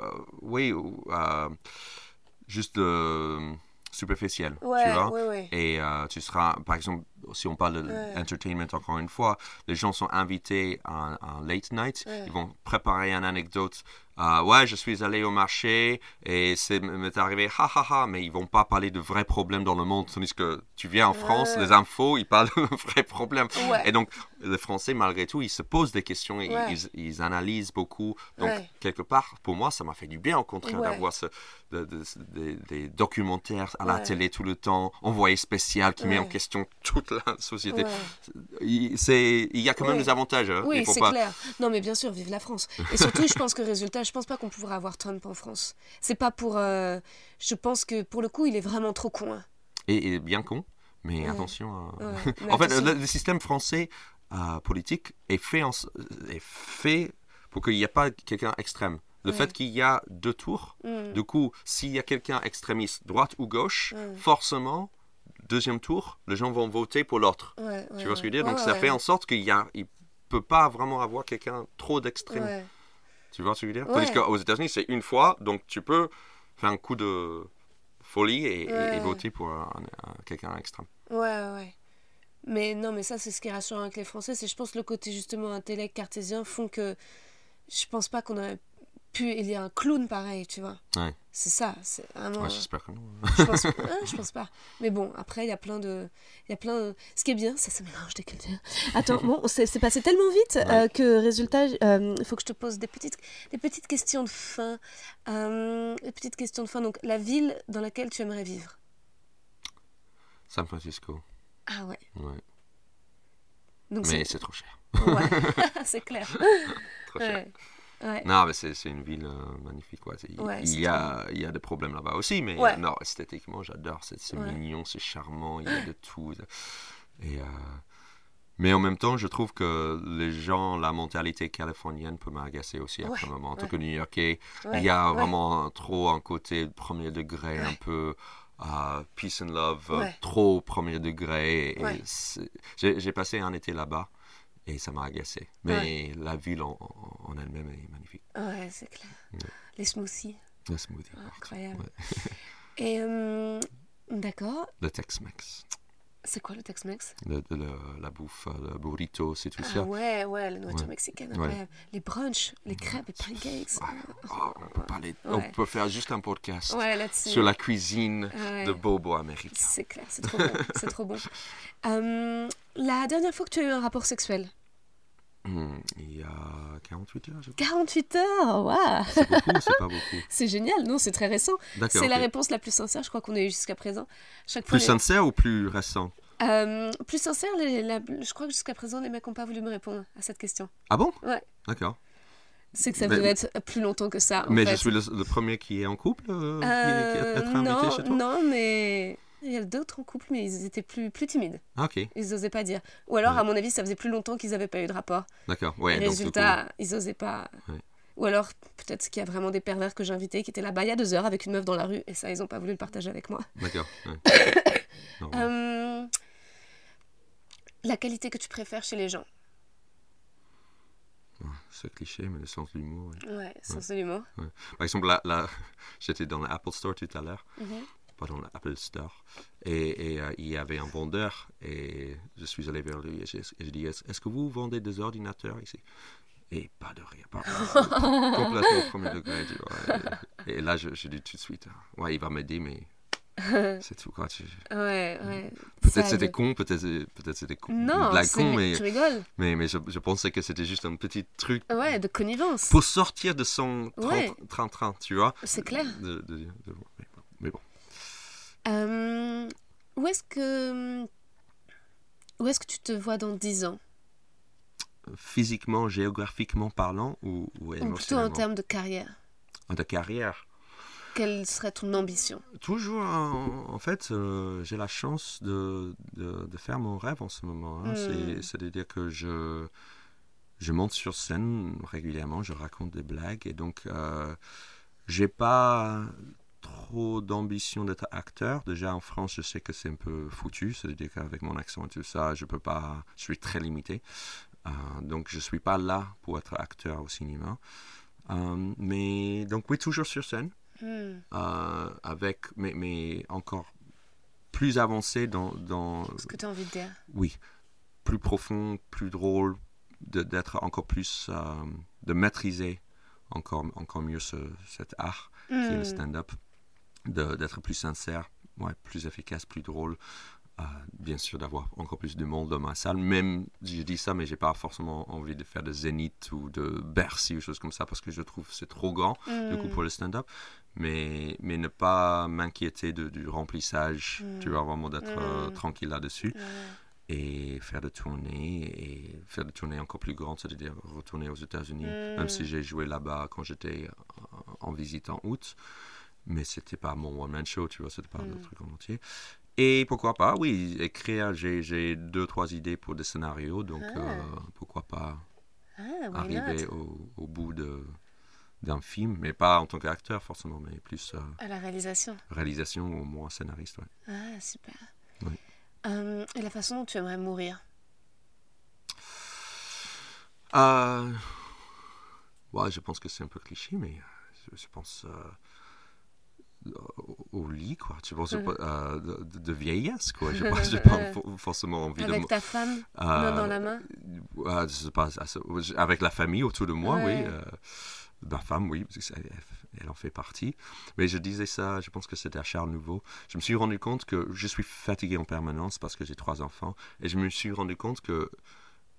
euh, oui, ou, euh, juste euh, superficiel, tu vois? Et tu seras, par exemple, si on parle de Ouais. entertainment encore une fois, les gens sont invités à un, late night, Ouais. ils vont préparer une anecdote. Euh, ouais, je suis allé au marché et c'est m'est arrivé, ha ha ha, mais ils vont pas parler de vrais problèmes dans le monde. Tandis que tu viens en France, Ouais. les infos, ils parlent de *laughs* vrais problèmes. Et donc, les Français, malgré tout, ils se posent des questions, et ils, ils analysent beaucoup. Donc, quelque part, pour moi, ça m'a fait du bien, au contraire, d'avoir ce, de- de- des, des documentaires à la télé tout le temps, envoyé spécial qui met en question toute la société. Ouais. Il, c'est- il y a quand même Ouais. des avantages. hein. Oui, c'est pas... clair. Non, mais bien sûr, vive la France. Et surtout, je pense que résultat, je pense pas qu'on pourra avoir Trump en France. C'est pas pour. euh, je pense que pour le coup, il est vraiment trop con. hein. Et, et bien con, mais Ouais. attention. *laughs* mais en fait, le, le système français euh, politique est fait, en- est fait pour qu'il n'y ait pas quelqu'un extrême. Le Ouais. fait qu'il y a deux tours, Mm. du coup, s'il y a quelqu'un extrémiste, droite ou gauche, forcément, deuxième tour, les gens vont voter pour l'autre. Ouais, Tu vois ce que je veux dire? Donc ça fait en sorte qu'il y a, il peut pas vraiment avoir quelqu'un trop d'extrême. Tu vois ce que je veux dire? Tandis qu'aux États-Unis, c'est une fois, donc tu peux faire un coup de folie et, et- Ouais. et voter pour un- un- quelqu'un extrême. Ouais, ouais. Mais non, mais ça, c'est ce qui est rassurant avec les Français. C'est, je pense, le côté justement intellect cartésien font que je pense pas qu'on aurait pu élire un clown pareil, tu vois? Ouais. C'est ça, c'est vraiment. Ouais, J'espère que non. je, pense, ah, *laughs* je pense pas. Mais bon, après, il y a plein de. Il y a plein de- Ce qui est bien, ça, ça mélange des cultures. Attends, bon, c'est, passé tellement vite euh, que résultat, euh, il faut que je te pose des petites, des petites questions de fin. Euh, des petites questions de fin. Donc, la ville dans laquelle tu aimerais vivre? San Francisco. Ah ouais. Ouais. Donc, Mais c'est. c'est trop cher. Ouais, *laughs* *laughs* c'est clair. Trop cher. Ouais. Ouais. Non, mais c'est c'est une ville euh, magnifique. Ouais, il, y a, il y a des problèmes là-bas aussi, mais non, esthétiquement, j'adore. C'est mignon, c'est charmant, il y a de tout. Et, euh, mais en même temps, je trouve que les gens, la mentalité californienne peut m'agacer aussi Ouais, un moment. En tant que New-Yorkais, il y a vraiment trop un côté premier degré, un peu euh, peace and love, trop premier degré. j'ai passé un été là-bas et ça m'a agacé. Mais la ville en, elle-même est magnifique. Ouais, c'est clair. Les smoothies, Le smoothie. Ah, partout. incroyable. Ouais. Et euh, d'accord, Le Tex-Mex. c'est quoi le Tex-Mex? La bouffe, euh, le burrito, c'est tout Ah ça. ouais, ouais, la nourriture mexicaine. Les brunchs, les crêpes, les pancakes. Oh, on, peut parler- on peut faire juste un podcast Ouais, là-dessus. sur la cuisine de bobo américain. C'est clair, c'est trop bon, c'est trop bon. *laughs* Euh, la dernière fois que tu as eu un rapport sexuel Hmm, il y a 48 heures, je crois. 48 heures, waouh C'est beaucoup, c'est pas beaucoup. *laughs* C'est génial, non, c'est très récent. D'accord. C'est la réponse la plus sincère, je crois qu'on a eu jusqu'à présent. Chaque Plus sincère ou plus récent Euh, plus sincère, les- la- je crois que jusqu'à présent, les mecs n'ont pas voulu me répondre à cette question. Ah bon? Ouais. D'accord. C'est que ça Mais- devait être plus longtemps que ça. en Mais fait. je suis le, le premier qui est en couple euh, qui est- qui Euh, est être invité non, chez toi? non, mais il y a d'autres en couple, mais ils étaient plus, plus timides. Ah, ok, Ils n'osaient pas dire. Ou alors, Ouais. à mon avis, ça faisait plus longtemps qu'ils n'avaient pas eu de rapport. d'accord. Ouais, Et donc, résultat, ils n'osaient pas. Ouais. Ou alors, peut-être qu'il y a vraiment des pervers que j'ai invités qui étaient là-bas il y a deux heures avec une meuf dans la rue, et ça, ils n'ont pas voulu le partager avec moi. D'accord. ouais. *coughs* Euh, la qualité que tu préfères chez les gens. C'est cliché, mais le sens de l'humour. oui. Ouais, sens de l'humour. Par exemple, là, là, *laughs* j'étais dans l'Apple Store tout à l'heure. Mhm. pas dans l'Apple Store. Et, et, euh, il y avait un vendeur et je suis allé vers lui et j'ai et j'ai dit Est-ce que vous vendez des ordinateurs ici? Et pas de rien, pas *laughs* complètement au premier degré. tu vois. Et, et là, je, je dis tout de suite Ouais, il va m'aider, mais *laughs* c'est tout. Quoi. Tu- Ouais, ouais. Peut-être Ça c'était con, peut-être peut c'était con. Non, blague con, mais, tu rigoles. mais, mais je, je pensais que c'était juste un petit truc Ouais, de connivence. pour sortir de son Ouais. train-train, tu vois. C'est clair. De- de- de- mais bon, mais bon. Euh, où est-ce que où est-ce que tu te vois dans 10 ans? Physiquement, géographiquement parlant ou, ou Ou plutôt en termes de carrière De carrière. Quelle serait ton ambition? Toujours, en, en fait, euh, j'ai la chance de, de, de faire mon rêve en ce moment. hein. Mm. C'est- C'est-à-dire que je, je monte sur scène régulièrement, je raconte des blagues et donc euh, j'ai pas trop d'ambition d'être acteur. Déjà en France, je sais que c'est un peu foutu, c'est-à-dire qu'avec mon accent et tout ça, je peux pas, je suis très limité. Euh, donc je suis pas là pour être acteur au cinéma. Euh, mais donc oui, toujours sur scène. Hmm. euh, avec, mais, mais encore plus avancé dans, dans Ce que tu as envie de dire? oui, plus profond, plus drôle, d'être encore plus, de maîtriser encore, encore mieux ce, cet art qui est le Hmm. stand-up, d'être plus sincère, ouais, plus efficace, plus drôle. Euh, bien sûr, d'avoir encore plus de monde dans ma salle. Même, je dis ça, mais j'ai pas forcément envie de faire de Zénith ou de Bercy ou choses comme ça parce que je trouve que c'est trop grand du coup Hmm. pour le stand-up. Mais, mais ne pas m'inquiéter de- du remplissage, tu vois, vraiment d'être euh, Mm. tranquille là-dessus et faire des tournées et faire des tournées encore plus grandes, c'est-à-dire retourner aux États-Unis, Mm. même si j'ai joué là-bas quand j'étais en visite en août, mais c'était pas mon one-man show, tu vois, c'était pas le Mm. truc en entier. Et pourquoi pas, oui, écrire, j'ai, j'ai deux, trois idées pour des scénarios, donc Ah. euh, pourquoi pas Ah, arriver au, au bout de, d'un film, mais pas en tant qu'acteur forcément, mais plus euh, À la réalisation. réalisation ou au moins scénariste. ouais. Ah, super. Oui. Euh, et la façon dont tu aimerais mourir? Ouais, je pense que c'est un peu cliché, mais je, je pense au, lit, quoi. Tu penses Mhm. euh, de, vieillesse, quoi. Je n'ai *laughs* pas for- forcément envie Avec de... ta femme, euh, main dans la main? ouais, je sais pas, avec la famille autour de moi, Ouais. oui. euh, ma femme, oui, elle, elle en fait partie. Mais je disais ça, je pense que c'était à Charles Nouveau. Je me suis rendu compte que je suis fatigué en permanence parce que j'ai trois enfants. Et je me suis rendu compte que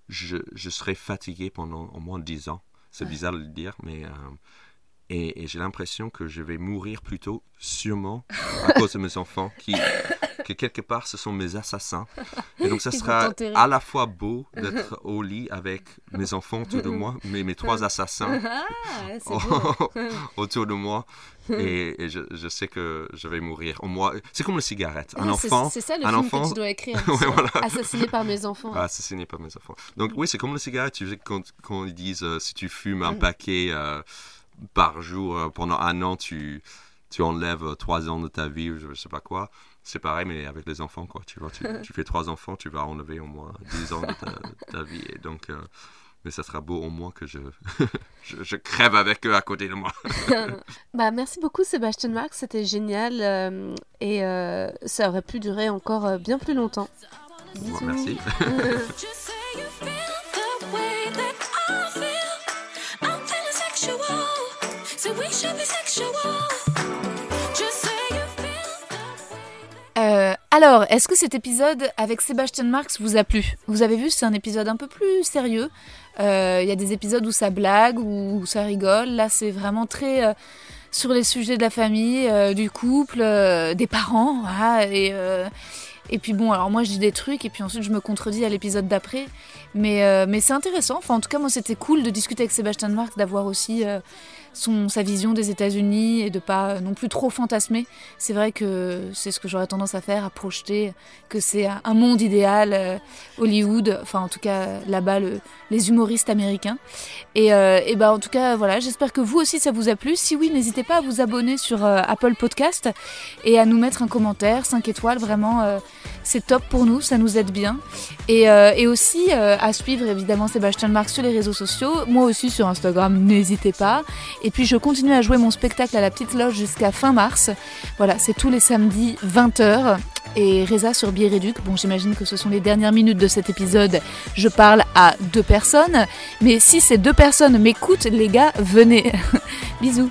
je, je serais fatigué pendant au moins dix ans. C'est Ouais. bizarre de le dire, mais... et, et j'ai l'impression que je vais mourir plutôt, sûrement, à cause de mes enfants, qui, que quelque part, ce sont mes assassins. Et donc, ça Ils sera à la fois beau d'être au lit avec mes enfants autour de moi, mais mes trois assassins Ah, *laughs* autour de moi. Et, et je, je sais que je vais mourir. Moins, c'est comme la cigarette. Un enfant, C'est ça le un film enfant- que tu dois écrire. *laughs* Ouais, c'est voilà. Assassiné par mes enfants. Ah, assassiné par mes enfants. Donc oui, c'est comme la cigarette. Tu sais, quand, quand ils disent euh, si tu fumes un Mm. paquet euh, par jour euh, pendant un an, tu, tu enlèves euh, trois ans de ta vie ou je ne sais pas quoi. C'est pareil, mais avec les enfants, quoi. Tu vois, tu, *laughs* tu fais trois enfants, tu vas enlever au moins dix ans de ta, de ta vie. Et donc, euh, mais ça sera beau au moins que je, *laughs* je, je crève avec eux à côté de moi. *laughs* Bah, merci beaucoup Sébastien Marx, c'était génial euh, et euh, ça aurait pu durer encore euh, bien plus longtemps. Bon, merci. Euh, alors, est-ce que cet épisode avec Sébastien Marx vous a plu? Vous avez vu, c'est un épisode un peu plus sérieux. Euh, Il y a des épisodes où ça blague, où ça rigole. Là, c'est vraiment très euh, sur les sujets de la famille, du couple, des parents. et, puis bon, alors moi je dis des trucs et puis ensuite je me contredis à l'épisode d'après. Mais, c'est intéressant. Enfin, en tout cas, moi c'était cool de discuter avec Sébastien Marx, d'avoir aussi son, sa vision des États-Unis et de pas non plus trop fantasmer. C'est vrai que c'est ce que j'aurais tendance à faire, à projeter que c'est un monde idéal, euh, Hollywood, enfin en tout cas là-bas le- les humoristes américains. Et, euh, et ben en tout cas voilà, j'espère que vous aussi ça vous a plu. Si oui, n'hésitez pas à vous abonner sur euh, Apple Podcast et à nous mettre un commentaire, 5 étoiles, vraiment c'est top pour nous, ça nous aide bien. Et, et aussi à suivre évidemment Sébastien Marx sur les réseaux sociaux, moi aussi sur Instagram, n'hésitez pas. Et puis je continue à jouer mon spectacle à la petite loge jusqu'à fin mars. Voilà, c'est tous les samedis 20h. Et Reza sur Biéréduc. Bon, j'imagine que ce sont les dernières minutes de cet épisode. Je parle à deux personnes. Mais si ces deux personnes m'écoutent, les gars, venez. *laughs* Bisous.